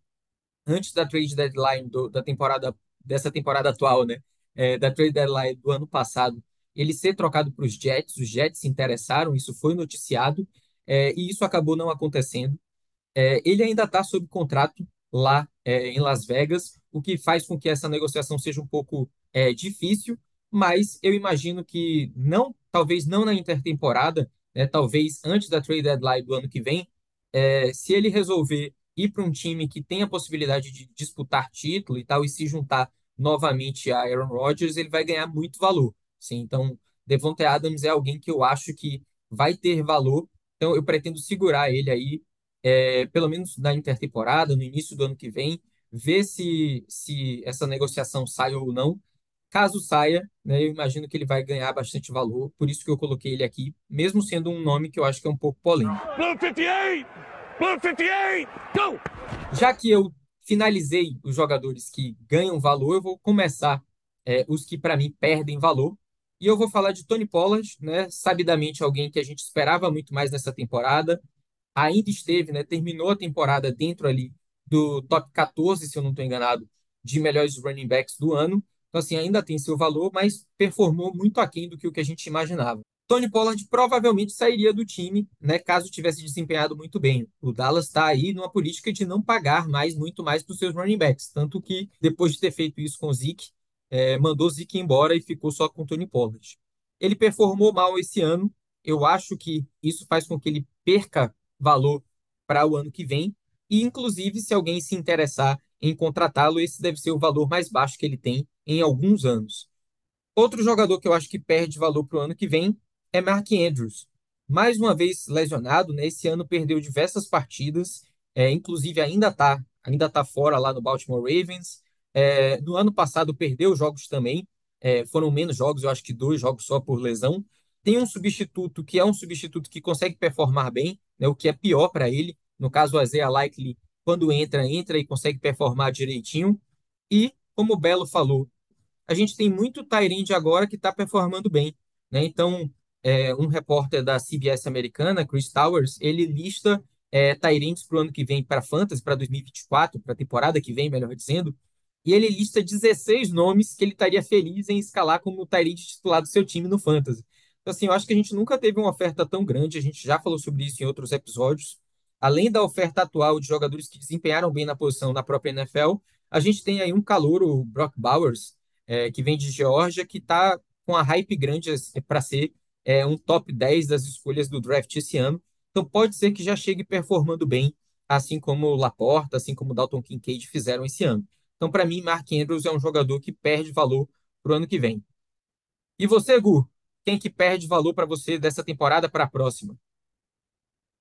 antes da trade deadline do- da temporada, dessa temporada atual, né? É, da trade deadline do ano passado, ele ser trocado para os Jets. Os Jets se interessaram, isso foi noticiado, é, e isso acabou não acontecendo. É, ele ainda está sob contrato lá é, em Las Vegas, o que faz com que essa negociação seja um pouco é, difícil, mas eu imagino que não, talvez não na intertemporada, né, talvez antes da trade deadline do ano que vem, é, se ele resolver ir para um time que tem a possibilidade de disputar título e tal e se juntar novamente a Aaron Rodgers, ele vai ganhar muito valor. Sim, então, Devontae Adams é alguém que eu acho que vai ter valor. Então, eu pretendo segurar ele aí é, pelo menos na intertemporada, no início do ano que vem, ver se, se essa negociação sai ou não. Caso saia, né, eu imagino que ele vai ganhar bastante valor, por isso que eu coloquei ele aqui, mesmo sendo um nome que eu acho que é um pouco polêmico. Já que eu finalizei os jogadores que ganham valor, eu vou começar é, os que para mim perdem valor. E eu vou falar de Tony Pollard, né, sabidamente alguém que a gente esperava muito mais nessa temporada, ainda esteve, né, terminou a temporada dentro ali do top 14, se eu não estou enganado, de melhores running backs do ano. Então, assim, ainda tem seu valor, mas performou muito aquém do que o que a gente imaginava. Tony Pollard provavelmente sairia do time, né, caso tivesse desempenhado muito bem. O Dallas está aí numa política de não pagar mais, muito mais para os seus running backs. Tanto que, depois de ter feito isso com o Zeke, é, mandou o Zeke embora e ficou só com o Tony Pollard. Ele performou mal esse ano. Eu acho que isso faz com que ele perca valor para o ano que vem. E, inclusive, se alguém se interessar em contratá-lo, esse deve ser o valor mais baixo que ele tem em alguns anos. Outro jogador que eu acho que perde valor para o ano que vem é Mark Andrews. Mais uma vez lesionado, né? Esse ano perdeu diversas partidas, é, inclusive ainda está ainda tá fora lá no Baltimore Ravens. É, no ano passado perdeu jogos também, é, foram menos jogos, eu acho que dois jogos só por lesão. Tem um substituto que é um substituto que consegue performar bem, né, o que é pior para ele. No caso, o Isaiah Likely, quando entra, entra e consegue performar direitinho. E, como o Belo falou, a gente tem muito Tyrande agora que está performando bem. Né? Então, é, um repórter da CBS americana, Chris Towers, ele lista é, para o ano que vem para Fantasy, para 2024, para a temporada que vem, melhor dizendo, e ele lista 16 nomes que ele estaria feliz em escalar como Tyrande titular do seu time no Fantasy. Então, assim, eu acho que a gente nunca teve uma oferta tão grande, a gente já falou sobre isso em outros episódios. Além da oferta atual de jogadores que desempenharam bem na posição na própria NFL, a gente tem aí um calor, o Brock Bowers, é, que vem de Geórgia, que está com a hype grande para ser é, um top 10 das escolhas do draft esse ano. Então pode ser que já chegue performando bem, assim como Laporta, assim como Dalton Kincaid fizeram esse ano. Então, para mim, Mark Andrews é um jogador que perde valor para o ano que vem. E você, Gu? Quem que perde valor para você dessa temporada para a próxima?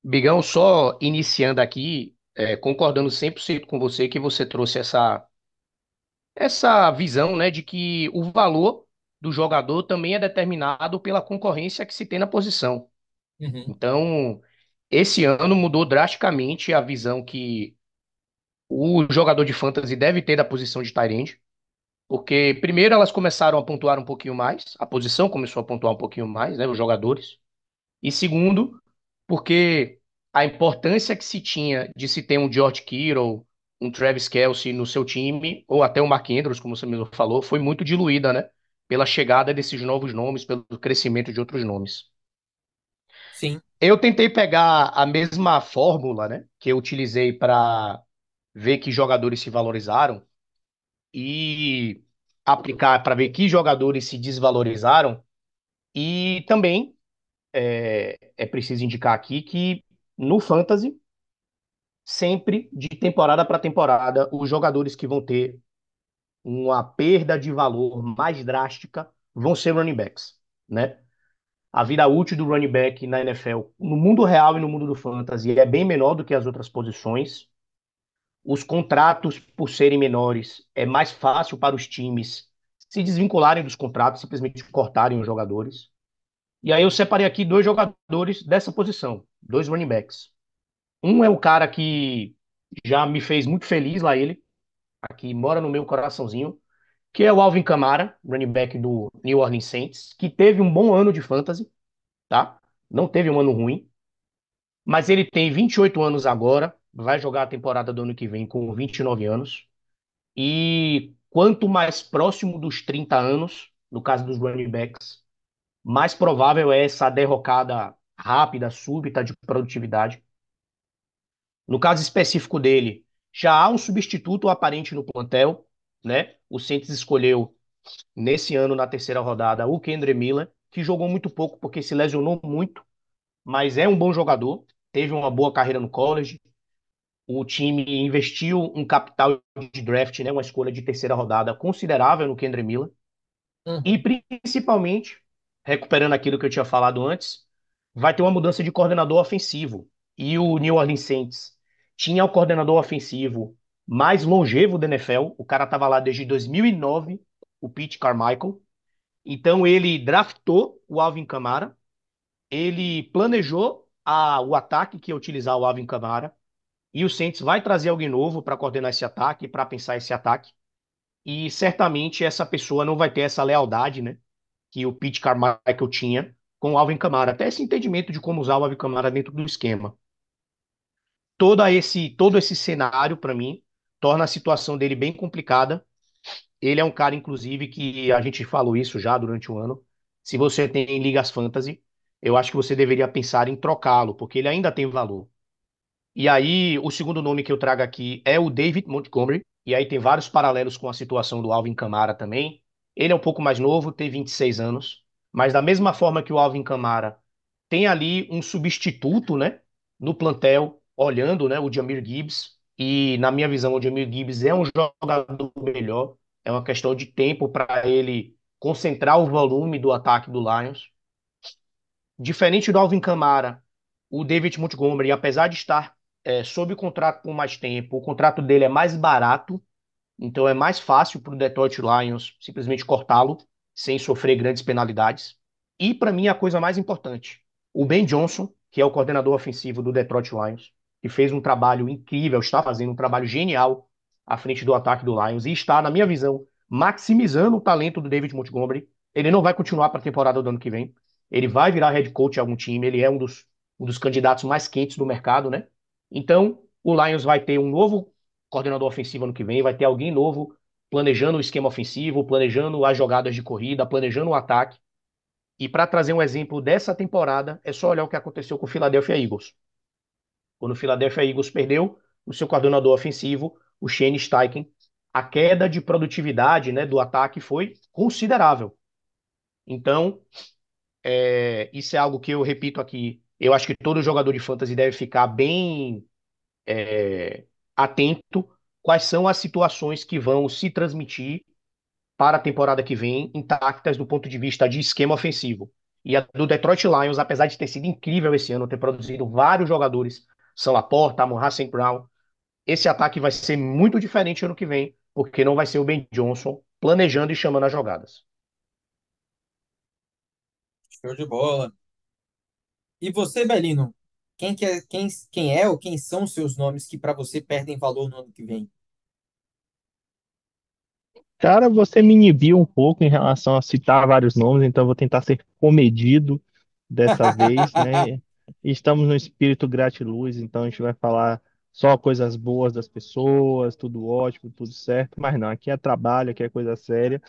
Bigão, só iniciando aqui, é, concordando 100% com você que você trouxe essa, essa visão, né, de que o valor do jogador também é determinado pela concorrência que se tem na posição. Uhum. Então, esse ano mudou drasticamente a visão que o jogador de fantasy deve ter da posição de end, porque primeiro elas começaram a pontuar um pouquinho mais, a posição começou a pontuar um pouquinho mais, né, os jogadores. E segundo, porque a importância que se tinha de se ter um George Kittle, um Travis Kelce no seu time, ou até o Mark Andrews, como você mesmo falou, foi muito diluída, né? Pela chegada desses novos nomes, pelo crescimento de outros nomes. Sim. Eu tentei pegar a mesma fórmula, né, que eu utilizei para ver que jogadores se valorizaram e aplicar para ver que jogadores se desvalorizaram. E também é, é preciso indicar aqui que no Fantasy sempre, de temporada para temporada, os jogadores que vão ter uma perda de valor mais drástica vão ser running backs, né? A vida útil do running back na NFL, no mundo real e no mundo do fantasy, é bem menor do que as outras posições. Os contratos, por serem menores, é mais fácil para os times se desvincularem dos contratos, simplesmente cortarem os jogadores. E aí eu separei aqui dois jogadores dessa posição, dois running backs. Um é o cara que já me fez muito feliz lá ele, aqui mora no meu coraçãozinho, que é o Alvin Kamara, running back do New Orleans Saints, que teve um bom ano de fantasy, tá? Não teve um ano ruim, mas ele tem 28 anos agora, vai jogar a temporada do ano que vem com 29 anos. E quanto mais próximo dos 30 anos, no caso dos running backs, mais provável é essa derrocada rápida, súbita de produtividade. No caso específico dele, já há um substituto aparente no plantel, né? O Saints escolheu nesse ano, na terceira rodada, o Kendre Miller, que jogou muito pouco porque se lesionou muito, mas é um bom jogador, teve uma boa carreira no college. O time investiu um capital de draft, né, uma escolha de terceira rodada considerável no Kendre Miller. Hum. E principalmente, recuperando aquilo que eu tinha falado antes, vai ter uma mudança de coordenador ofensivo. E o New Orleans Saints tinha o coordenador ofensivo mais longevo da NFL. O cara estava lá desde 2009, o Pete Carmichael. Então ele draftou o Alvin Kamara, ele planejou a- o ataque que ia utilizar o Alvin Kamara, e o Saints vai trazer alguém novo para coordenar esse ataque, para pensar esse ataque. E certamente essa pessoa não vai ter essa lealdade, né, que o Pete Carmichael tinha com o Alvin Kamara, até esse entendimento de como usar o Alvin Kamara dentro do esquema. Todo esse, todo esse cenário, para mim, torna a situação dele bem complicada. Ele é um cara, inclusive, que a gente falou isso já durante o ano. Se você tem ligas fantasy, eu acho que você deveria pensar em trocá-lo, porque ele ainda tem valor. E aí, o segundo nome que eu trago aqui é o David Montgomery, e aí tem vários paralelos com a situação do Alvin Kamara também. Ele é um pouco mais novo, tem 26 anos, mas da mesma forma que o Alvin Kamara tem ali um substituto, né, no plantel, olhando, né, o Jahmyr Gibbs, e na minha visão o Jahmyr Gibbs é um jogador melhor, é uma questão de tempo para ele concentrar o volume do ataque do Lions. Diferente do Alvin Kamara, o David Montgomery, apesar de estar é, sob contrato por mais tempo, o contrato dele é mais barato, então é mais fácil para o Detroit Lions simplesmente cortá-lo sem sofrer grandes penalidades. E para mim a coisa mais importante, o Ben Johnson, que é o coordenador ofensivo do Detroit Lions, que fez um trabalho incrível, está fazendo um trabalho genial à frente do ataque do Lions e está, na minha visão, maximizando o talento do David Montgomery. Ele não vai continuar para a temporada do ano que vem. Ele vai virar head coach em algum time. Ele é um dos, um dos candidatos mais quentes do mercado, né? Então, o Lions vai ter um novo coordenador ofensivo ano que vem, vai ter alguém novo planejando o esquema ofensivo, planejando as jogadas de corrida, planejando o ataque. E para trazer um exemplo dessa temporada, é só olhar o que aconteceu com o Philadelphia Eagles. Quando o Philadelphia Eagles perdeu o seu coordenador ofensivo, o Shane Steichen, a queda de produtividade né, do ataque foi considerável. Então, é, isso é algo que eu repito aqui. Eu acho que todo jogador de fantasy deve ficar bem é, atento quais são as situações que vão se transmitir para a temporada que vem, intactas do ponto de vista de esquema ofensivo. E a do Detroit Lions, apesar de ter sido incrível esse ano, ter produzido vários jogadores, São Laporta, Amon St. Brown, esse ataque vai ser muito diferente ano que vem, porque não vai ser o Ben Johnson planejando e chamando as jogadas. Show de bola. E você, Belino? Quem, que é, quem, quem é ou quem são os seus nomes que para você perdem valor no ano que vem? Cara, você me inibiu um pouco em relação a citar vários nomes, então eu vou tentar ser comedido dessa vez, né? Estamos no espírito gratiluz, então a gente vai falar só coisas boas das pessoas, tudo ótimo, tudo certo, mas não, aqui é trabalho, aqui é coisa séria.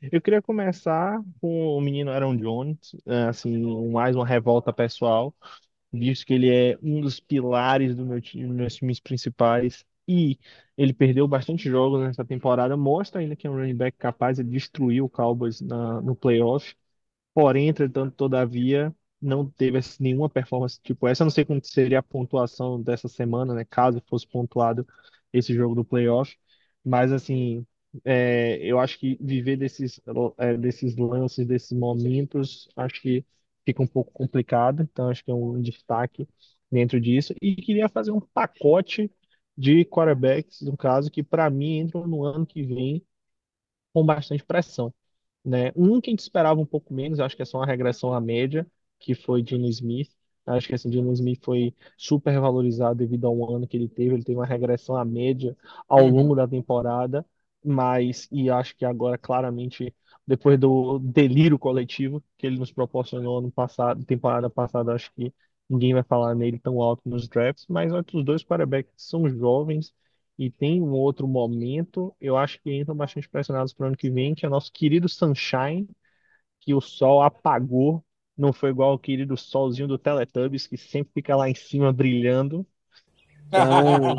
Eu queria começar com o menino Aaron Jones, é, assim, mais uma revolta pessoal, visto que ele é um dos pilares do meu time, meus times principais e ele perdeu bastante jogos nessa temporada, mostra ainda que é um running back capaz de destruir o Cowboys na, no playoff. Porém, entretanto, todavia, não teve assim, nenhuma performance tipo essa. Eu não sei como seria a pontuação dessa semana, né? Caso fosse pontuado esse jogo do playoff. Mas assim, é, eu acho que viver desses, é, desses lances, desses momentos, acho que fica um pouco complicado. Então, acho que é um destaque dentro disso. E queria fazer um pacote de quarterbacks, no caso, que para mim entram no ano que vem com bastante pressão né? Um que a gente esperava um pouco menos, acho que é só uma regressão à média, que foi Geno Smith. Acho que esse Geno Smith foi super valorizado devido ao ano que ele teve. Ele teve uma regressão à média ao Uhum. longo da temporada, mas e acho que agora claramente depois do delírio coletivo que ele nos proporcionou ano passado, temporada passada, acho que ninguém vai falar nele tão alto nos drafts, mas outros dois quarterbacks são jovens e tem um outro momento, eu acho que entram bastante pressionados para o ano que vem, que é nosso querido Sunshine, que o sol apagou, não foi igual ao querido solzinho do Teletubbies, que sempre fica lá em cima brilhando. Então, o,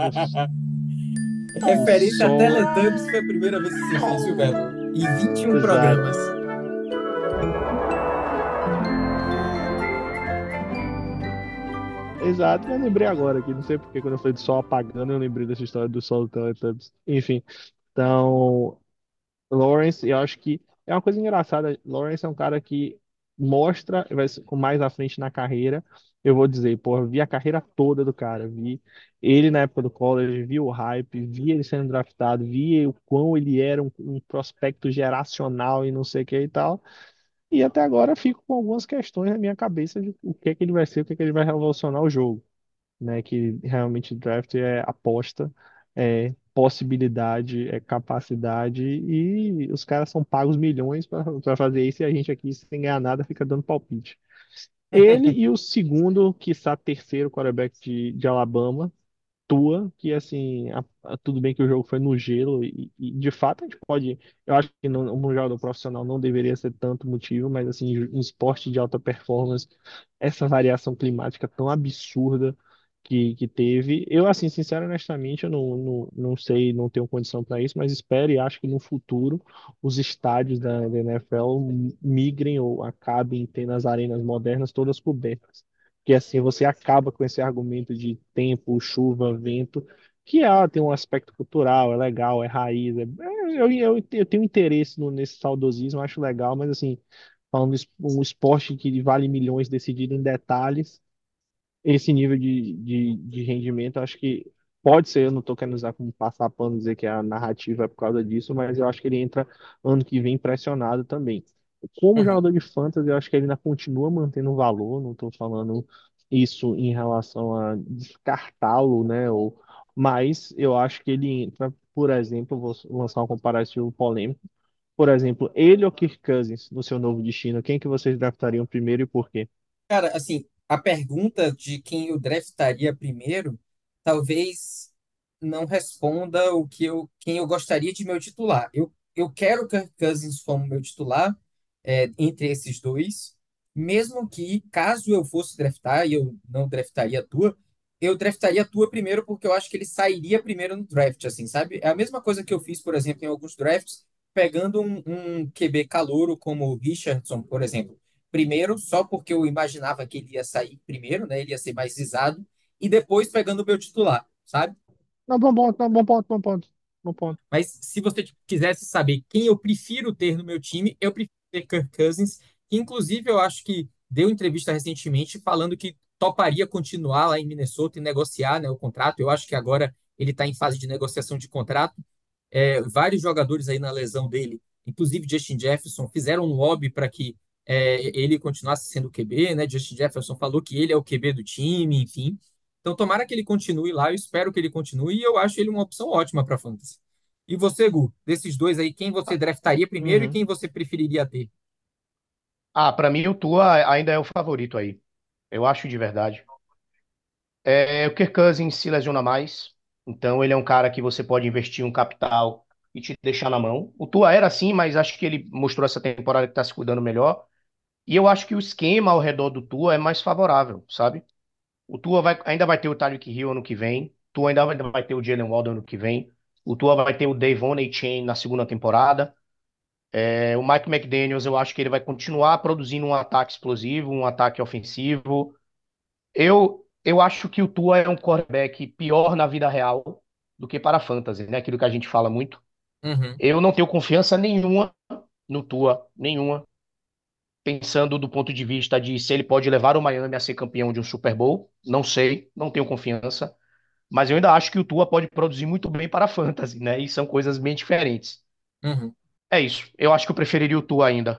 o Referência a. Teletubbies foi a primeira vez que você fez, viu, velho? Em 21 Exato. programas. Exato, eu lembrei agora aqui, não sei porque quando eu falei do sol apagando, eu lembrei dessa história do sol do Teletubbies. Enfim, então, Lawrence, eu acho que é uma coisa engraçada. Lawrence é um cara que mostra, vai com mais à frente na carreira. Eu vou dizer, eu vi a carreira toda do cara, vi ele na época do college, vi o hype, vi ele sendo draftado, vi o quão ele era um, um prospecto geracional e não sei o que e tal. E até agora fico com algumas questões na minha cabeça de o que é que ele vai ser, o que é que ele vai revolucionar o jogo né? Que realmente draft é aposta, é possibilidade, é capacidade e os caras são pagos milhões para fazer isso e a gente aqui sem ganhar nada fica dando palpite. Ele e o segundo, quiçá terceiro quarterback de, de Alabama, Tua, que assim, a- a- tudo bem que o jogo foi no gelo e, e, de fato a gente pode, eu acho que no, um jogador profissional não deveria ser tanto motivo, mas assim, em esporte de alta performance, essa variação climática tão absurda que, que teve, eu assim, sincero, honestamente, eu não, não, não sei, não tenho condição para isso, mas espero e acho que no futuro os estádios da, da NFL migrem ou acabem tendo as arenas modernas todas cobertas. Que assim você acaba com esse argumento de tempo, chuva, vento, que ah, tem um aspecto cultural, é legal, é raiz, é- é- eu, eu, eu tenho interesse no, nesse saudosismo, acho legal, mas assim, falando um esporte que vale milhões decidido em detalhes, esse nível de, de, de rendimento, acho que pode ser, eu não estou querendo usar como passar pano dizer que a narrativa é por causa disso, mas eu acho que ele entra ano que vem pressionado também. Como Uhum. jogador de fantasy, eu acho que ele ainda continua mantendo valor, não estou falando isso em relação a descartá-lo, né? Ou, mas eu acho que ele entra, por exemplo, vou lançar um comparativo polêmico. Por exemplo, ele ou Kirk Cousins no seu novo destino, quem que vocês draftariam primeiro e por quê? Cara, assim, a pergunta de quem eu draftaria primeiro, talvez não responda o que eu, quem eu gostaria de meu titular. Eu, eu quero o Cousins como meu titular, é, entre esses dois, mesmo que, caso eu fosse draftar, e eu não draftaria a tua, eu draftaria a tua primeiro porque eu acho que ele sairia primeiro no draft, assim, sabe? É a mesma coisa que eu fiz, por exemplo, em alguns drafts, pegando um, um QB calouro como o Richardson, por exemplo primeiro, só porque eu imaginava que ele ia sair primeiro, né? Ele ia ser mais visado, e depois pegando o meu titular, sabe? Não, bom ponto, não, bom ponto, bom ponto, bom ponto. Mas se você quisesse saber quem eu prefiro ter no meu time, eu prefiro ter Kirk Cousins, que inclusive eu acho que deu entrevista recentemente falando que toparia continuar lá em Minnesota e negociar, né, o contrato. Eu acho que agora ele está em fase de negociação de contrato. É, vários jogadores aí na lesão dele, inclusive Justin Jefferson, fizeram um lobby para que é, ele continuasse sendo o QB, né? Justin Jefferson falou que ele é o QB do time, enfim. Então, tomara que ele continue lá, eu espero que ele continue e eu acho ele uma opção ótima para fantasy. E você, Gu, desses dois aí, quem você draftaria primeiro e Uhum. quem você preferiria ter? Ah, pra mim o Tua ainda é o favorito aí. Eu acho de verdade. É, o Kirk Cousins se lesiona mais, então ele é um cara que você pode investir um capital e te deixar na mão. O Tua era assim, mas acho que ele mostrou essa temporada que tá se cuidando melhor. E eu acho que o esquema ao redor do Tua é mais favorável, sabe? O Tua vai, ainda vai ter o Tyreek Hill ano que vem. O Tua ainda vai, vai ter o Jalen Waddle ano que vem. O Tua vai ter o Devon Chain na segunda temporada. É, o Mike McDaniels, eu acho que ele vai continuar produzindo um ataque explosivo, um ataque ofensivo. Eu, eu acho que o Tua é um quarterback pior na vida real do que para a fantasy, né? Aquilo que a gente fala muito. Uhum, Eu não tenho confiança nenhuma no Tua, nenhuma, pensando do ponto de vista de se ele pode levar o Miami a ser campeão de um Super Bowl. Não sei, não tenho confiança. Mas eu ainda acho que o Tua pode produzir muito bem para a fantasy, né? E são coisas bem diferentes. uhum. É isso. Eu acho que eu preferiria o Tua ainda.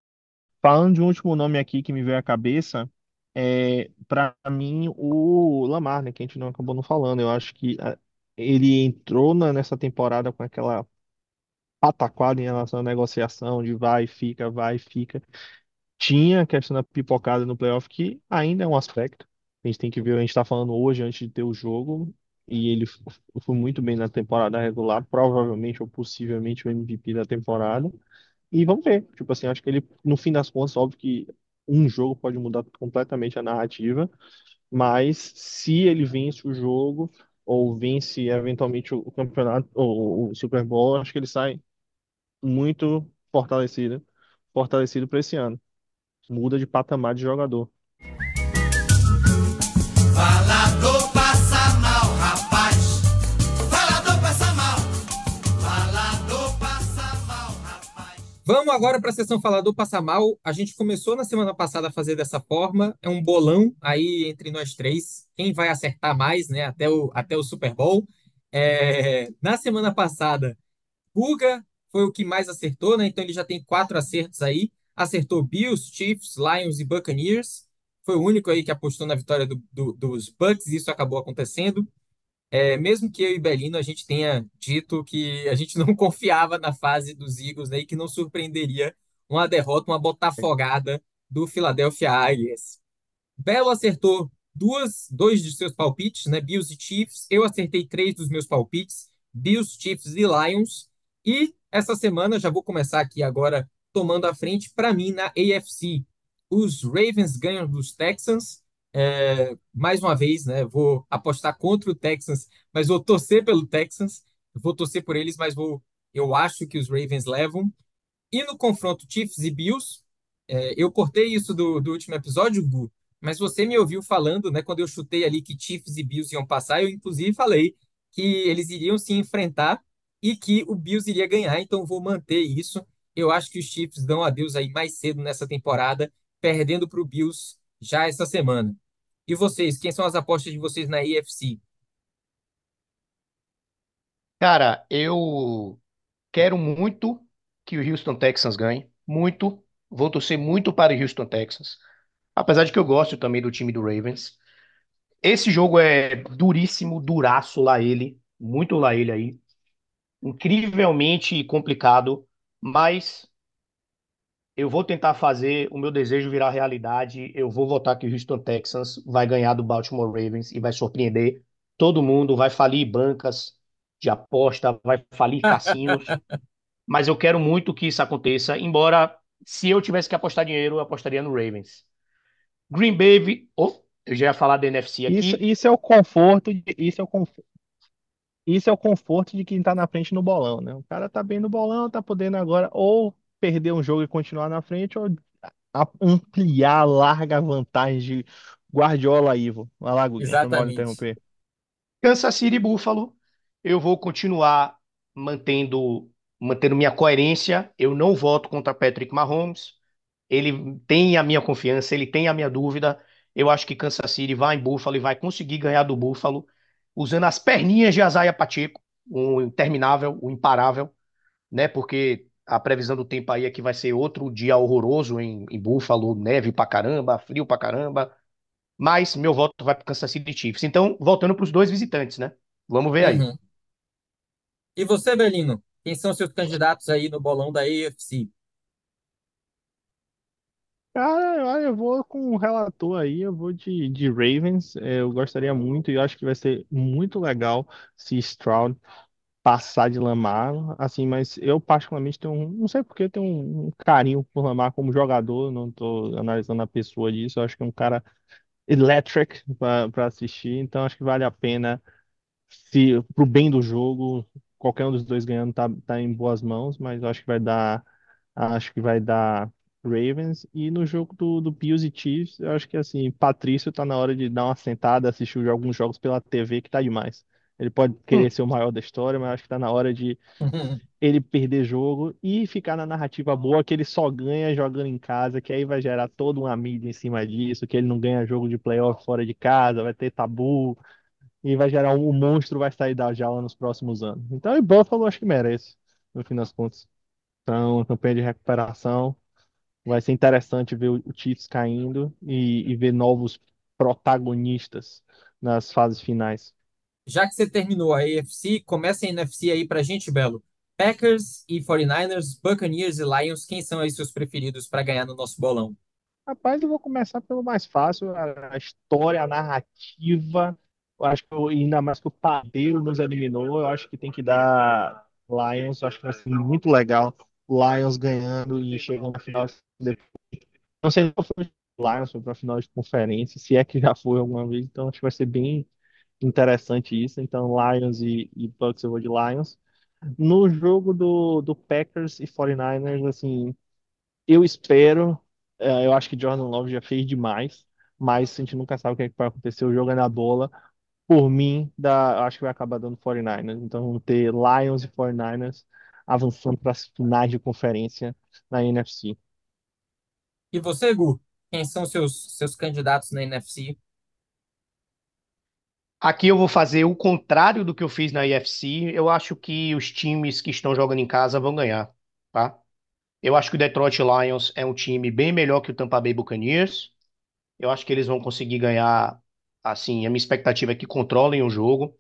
Falando de um último nome aqui que me veio à cabeça, é para mim o Lamar, né, que a gente não acabou não falando. Eu acho que ah, ele entrou na- nessa temporada com aquela pataquada em relação à negociação de vai, fica, vai, fica. Tinha a questão da pipocada no playoff, que ainda é um aspecto. A gente tem que ver, a gente está falando hoje antes de ter o jogo, e ele foi muito bem na temporada regular, provavelmente ou possivelmente o MVP da temporada. E vamos ver. Tipo assim, acho que ele, no fim das contas, óbvio que um jogo pode mudar completamente a narrativa, mas se ele vence o jogo, ou vence eventualmente o campeonato, ou o Super Bowl, acho que ele sai muito fortalecido, fortalecido para esse ano. Muda de patamar de jogador. Falador passa mal, rapaz. Falador passa mal. Falador passa mal, rapaz. Vamos agora para a sessão Falador Passa Mal. A gente começou na semana passada a fazer dessa forma. É um bolão aí entre nós três. Quem vai acertar mais, né? Até o, até o Super Bowl. É, na semana passada, Guga foi o que mais acertou, né? Então ele já tem quatro acertos aí. Acertou Bills, Chiefs, Lions e Buccaneers. Foi o único aí que apostou na vitória do- do- dos Bucks. e Isso acabou acontecendo. É, mesmo que eu e Belino a gente tenha dito que a gente não confiava na fase dos Eagles, né, e que não surpreenderia uma derrota, uma botafogada do Philadelphia Eagles. Belo acertou duas, dois de seus palpites, né, Bills e Chiefs. Eu acertei três dos meus palpites, Bills, Chiefs e Lions. E essa semana já vou começar aqui agora tomando a frente para mim na AFC. Os Ravens ganham dos Texans. É, mais uma vez, né? Vou apostar contra o Texans, mas vou torcer pelo Texans. Vou torcer por eles, mas vou. Eu acho que os Ravens levam. E no confronto Chiefs e Bills, é, eu cortei isso do, do último episódio, Gu, mas você me ouviu falando, né? Quando eu chutei ali que Chiefs e Bills iam passar, eu inclusive falei que eles iriam se enfrentar e que o Bills iria ganhar, então vou manter isso. Eu acho que os Chiefs dão adeus aí mais cedo nessa temporada, perdendo para o Bills já essa semana. E vocês, quem são as apostas de vocês na AFC? Cara, eu quero muito que o Houston Texans ganhe. Muito. Vou torcer muito para o Houston Texans. Apesar de que eu gosto também do time do Ravens. Esse jogo é duríssimo, duraço lá ele. Muito lá ele aí. Incrivelmente complicado. Mas eu vou tentar fazer o meu desejo virar realidade. Eu vou votar que o Houston Texans vai ganhar do Baltimore Ravens e vai surpreender todo mundo. Vai falir bancas de aposta, vai falir cassinos. Mas eu quero muito que isso aconteça, embora se eu tivesse que apostar dinheiro, eu apostaria no Ravens. Green Bay, oh, eu já ia falar da NFC Isso, aqui. isso é o conforto, de- isso é o conforto, isso é o conforto de quem tá na frente no bolão, né? O cara tá bem no bolão, tá podendo agora ou perder um jogo e continuar na frente, ou a- ampliar a larga vantagem de Guardiola Ivo. Vai lá, Guguinha, foi mal Exatamente. interromper. Kansas City e Buffalo, eu vou continuar mantendo, mantendo minha coerência. Eu não voto contra Patrick Mahomes. Ele tem a minha confiança, ele tem a minha dúvida. Eu acho que Kansas City vai em Buffalo e vai conseguir ganhar do Buffalo usando as perninhas de Isaiah Pacheco, o interminável, o imparável, né? Porque a previsão do tempo aí é que vai ser outro dia horroroso em, em Buffalo, neve pra caramba, frio pra caramba. Mas meu voto vai para Kansas City Chiefs. Então, voltando para os dois visitantes, né? Vamos ver aí. Uhum. E você, Belino? Quem são seus candidatos aí no bolão da AFC? Cara, eu vou com o relator aí, eu vou de, de Ravens. É, Eu gostaria muito e eu acho que vai ser muito legal se Stroud passar de Lamar, assim, mas eu particularmente tenho um, não sei por que, tenho um, carinho por Lamar como jogador, não tô analisando a pessoa disso, eu acho que é um cara electric para assistir, então acho que vale a pena se pro bem do jogo, qualquer um dos dois ganhando tá, tá em boas mãos, mas acho que vai dar Acho que vai dar Ravens. E no jogo do, do Bills e Chiefs, eu acho que assim, Patrício tá na hora de dar uma sentada, assistir alguns jogos pela TV que tá demais. Ele pode querer Hum. ser o maior da história, mas acho que tá na hora de ele perder jogo e ficar na narrativa boa que ele só ganha jogando em casa, que aí vai gerar toda uma mídia em cima disso, que ele não ganha jogo de playoff fora de casa, vai ter tabu e vai gerar um, o monstro vai sair da jaula nos próximos anos. Então, e Buffalo acho que merece, no fim das contas. Então, campanha de recuperação. Vai ser interessante ver o Chiefs caindo e, e ver novos protagonistas nas fases finais. Já que você terminou a AFC, começa a NFC aí pra gente, Belo. Packers e 49ers, Buccaneers e Lions, quem são aí seus preferidos para ganhar no nosso bolão? Rapaz, eu vou começar pelo mais fácil, a a história, a narrativa. Eu acho que eu- ainda mais que o Padeiro nos eliminou, eu acho que tem que dar Lions, eu acho que vai ser muito legal. Lions ganhando e chegando na final. Não sei se foi o Lions, para a final de conferência, se é que já foi alguma vez, então acho que vai ser bem interessante isso. Então, Lions e, e Bucks eu vou de Lions. No jogo do, do Packers e 49ers, assim, eu espero, eh, eu acho que Jordan Love já fez demais, mas a gente nunca sabe o que é que vai acontecer. O jogo é na bola. Por mim, dá, acho que vai acabar dando 49ers. Então, ter Lions e 49ers avançando para as finais de conferência na NFC. E você, Gu? Quem são seus, seus candidatos na NFC? Aqui eu vou fazer o contrário do que eu fiz na IFC. Eu acho que os times que estão jogando em casa vão ganhar, tá? Eu acho que o Detroit Lions é um time bem melhor que o Tampa Bay Buccaneers. Eu acho que eles vão conseguir ganhar. Assim, a minha expectativa é que controlem o jogo.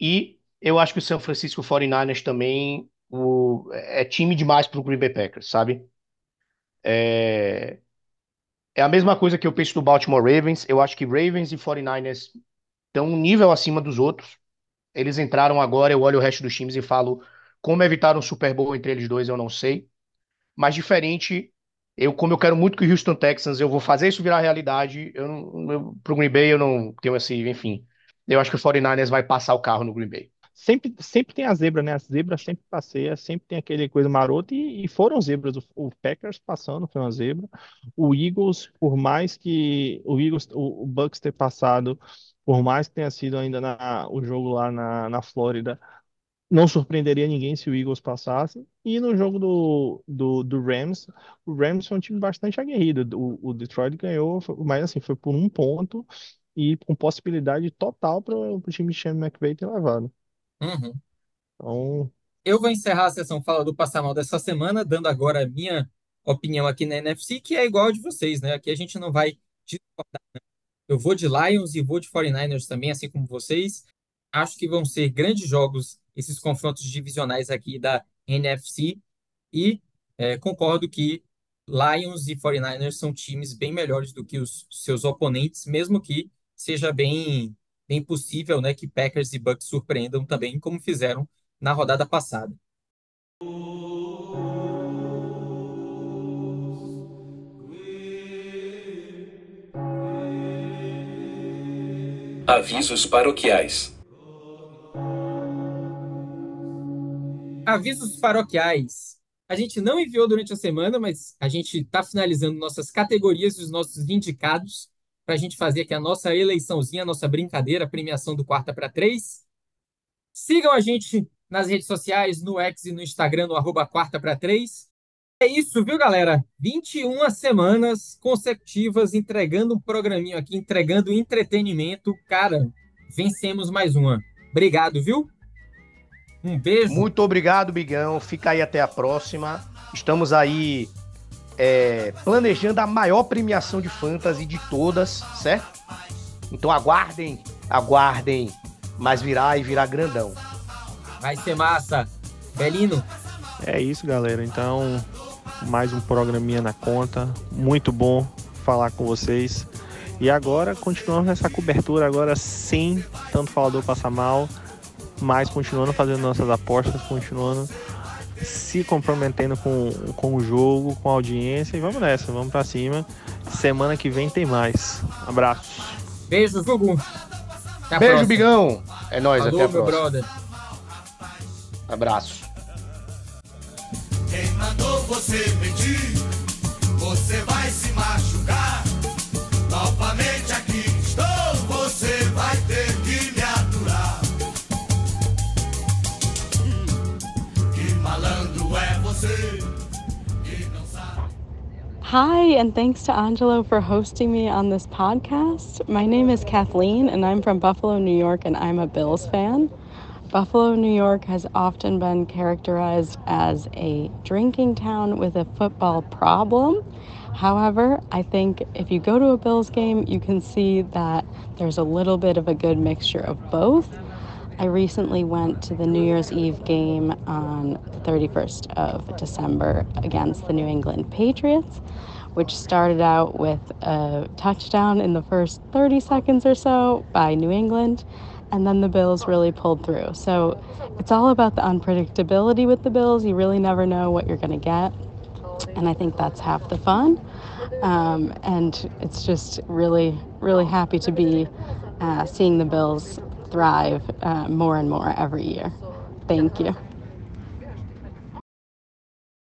E eu acho que o San Francisco 49ers também o, é time demais para o Green Bay Packers, sabe? É, é a mesma coisa que eu penso do Baltimore Ravens. Eu acho que Ravens e 49ers estão um nível acima dos outros. Eles entraram agora, eu olho o resto dos times e falo como evitar um Super Bowl entre eles dois, eu não sei. Mas diferente, eu como eu quero muito que o Houston Texans, eu vou fazer isso virar realidade. Eu eu, pro Green Bay eu não tenho esse, enfim. Eu acho que o 49ers vai passar o carro no Green Bay. Sempre, sempre tem a zebra, né? A zebra sempre passeia, sempre tem aquele coisa marota e, e foram zebras. O, o Packers passando foi uma zebra. O Eagles, por mais que o Eagles, o, o Bucks ter passado, por mais que tenha sido ainda na, o jogo lá na, na Flórida, não surpreenderia ninguém se o Eagles passasse. E no jogo do, do, do Rams, o Rams foi um time bastante aguerrido. O, o Detroit ganhou, mas assim, foi por um ponto e com possibilidade total para o time de Sean McVay ter levado. Uhum. Então, Eu vou encerrar a sessão Fala do Passar Mal dessa semana, dando agora a minha opinião aqui na NFC, que é igual a de vocês, né? Aqui a gente não vai discordar. não. Eu vou de Lions e vou de 49ers também, assim como vocês. Acho que vão ser grandes jogos esses confrontos divisionais aqui da NFC. E é, concordo que Lions e 49ers são times bem melhores do que os seus oponentes, mesmo que seja bem, bem possível, né, que Packers e Bucks surpreendam também, como fizeram na rodada passada. Avisos paroquiais. Avisos paroquiais. A gente não enviou durante a semana, mas a gente está finalizando nossas categorias e os nossos indicados para a gente fazer aqui a nossa eleiçãozinha, a nossa brincadeira, a premiação do Quarta para Três. Sigam a gente nas redes sociais, no X e no Instagram, no arroba Quarta para Três. É isso, viu, galera? 21 semanas consecutivas entregando um programinho aqui, entregando entretenimento. Cara, vencemos mais uma. Obrigado, viu? Um beijo. Muito obrigado, Bigão. Fica aí até a próxima. Estamos aí é, planejando a maior premiação de fantasy de todas, certo? Então aguardem, aguardem. Mas virá e virá grandão. Vai ser massa. Belino, é isso, galera. Então, mais um programinha na conta. Muito bom falar com vocês. E agora, continuamos nessa cobertura agora sem tanto falador passar mal, mas continuando fazendo nossas apostas, continuando se comprometendo com, com o jogo, com a audiência e vamos nessa, vamos pra cima. Semana que vem tem mais. Abraço. beijo, Gugu. Até a Beijo, próxima. Bigão. É nóis, Falou, até a meu próxima. brother. Abraço. Quem mandou você mentir? Hi, and thanks to Angelo for hosting me on this podcast. My name is Kathleen, and I'm from Buffalo, New York, and I'm a Bills fan. Buffalo, New York has often been characterized as a drinking town with a football problem. However, I think if you go to a Bills game, you can see that there's a little bit of a good mixture of both. I recently went to the New Year's Eve game on the 31st of December against the New England Patriots, which started out with a touchdown in the first 30 seconds or so by New England, and then the Bills really pulled through. So it's all about the unpredictability with the Bills. You really never know what you're going to get, and I think that's half the fun. Um, and it's just really, really happy to be uh, seeing the Bills thrive uh, more and more every year. Thank you.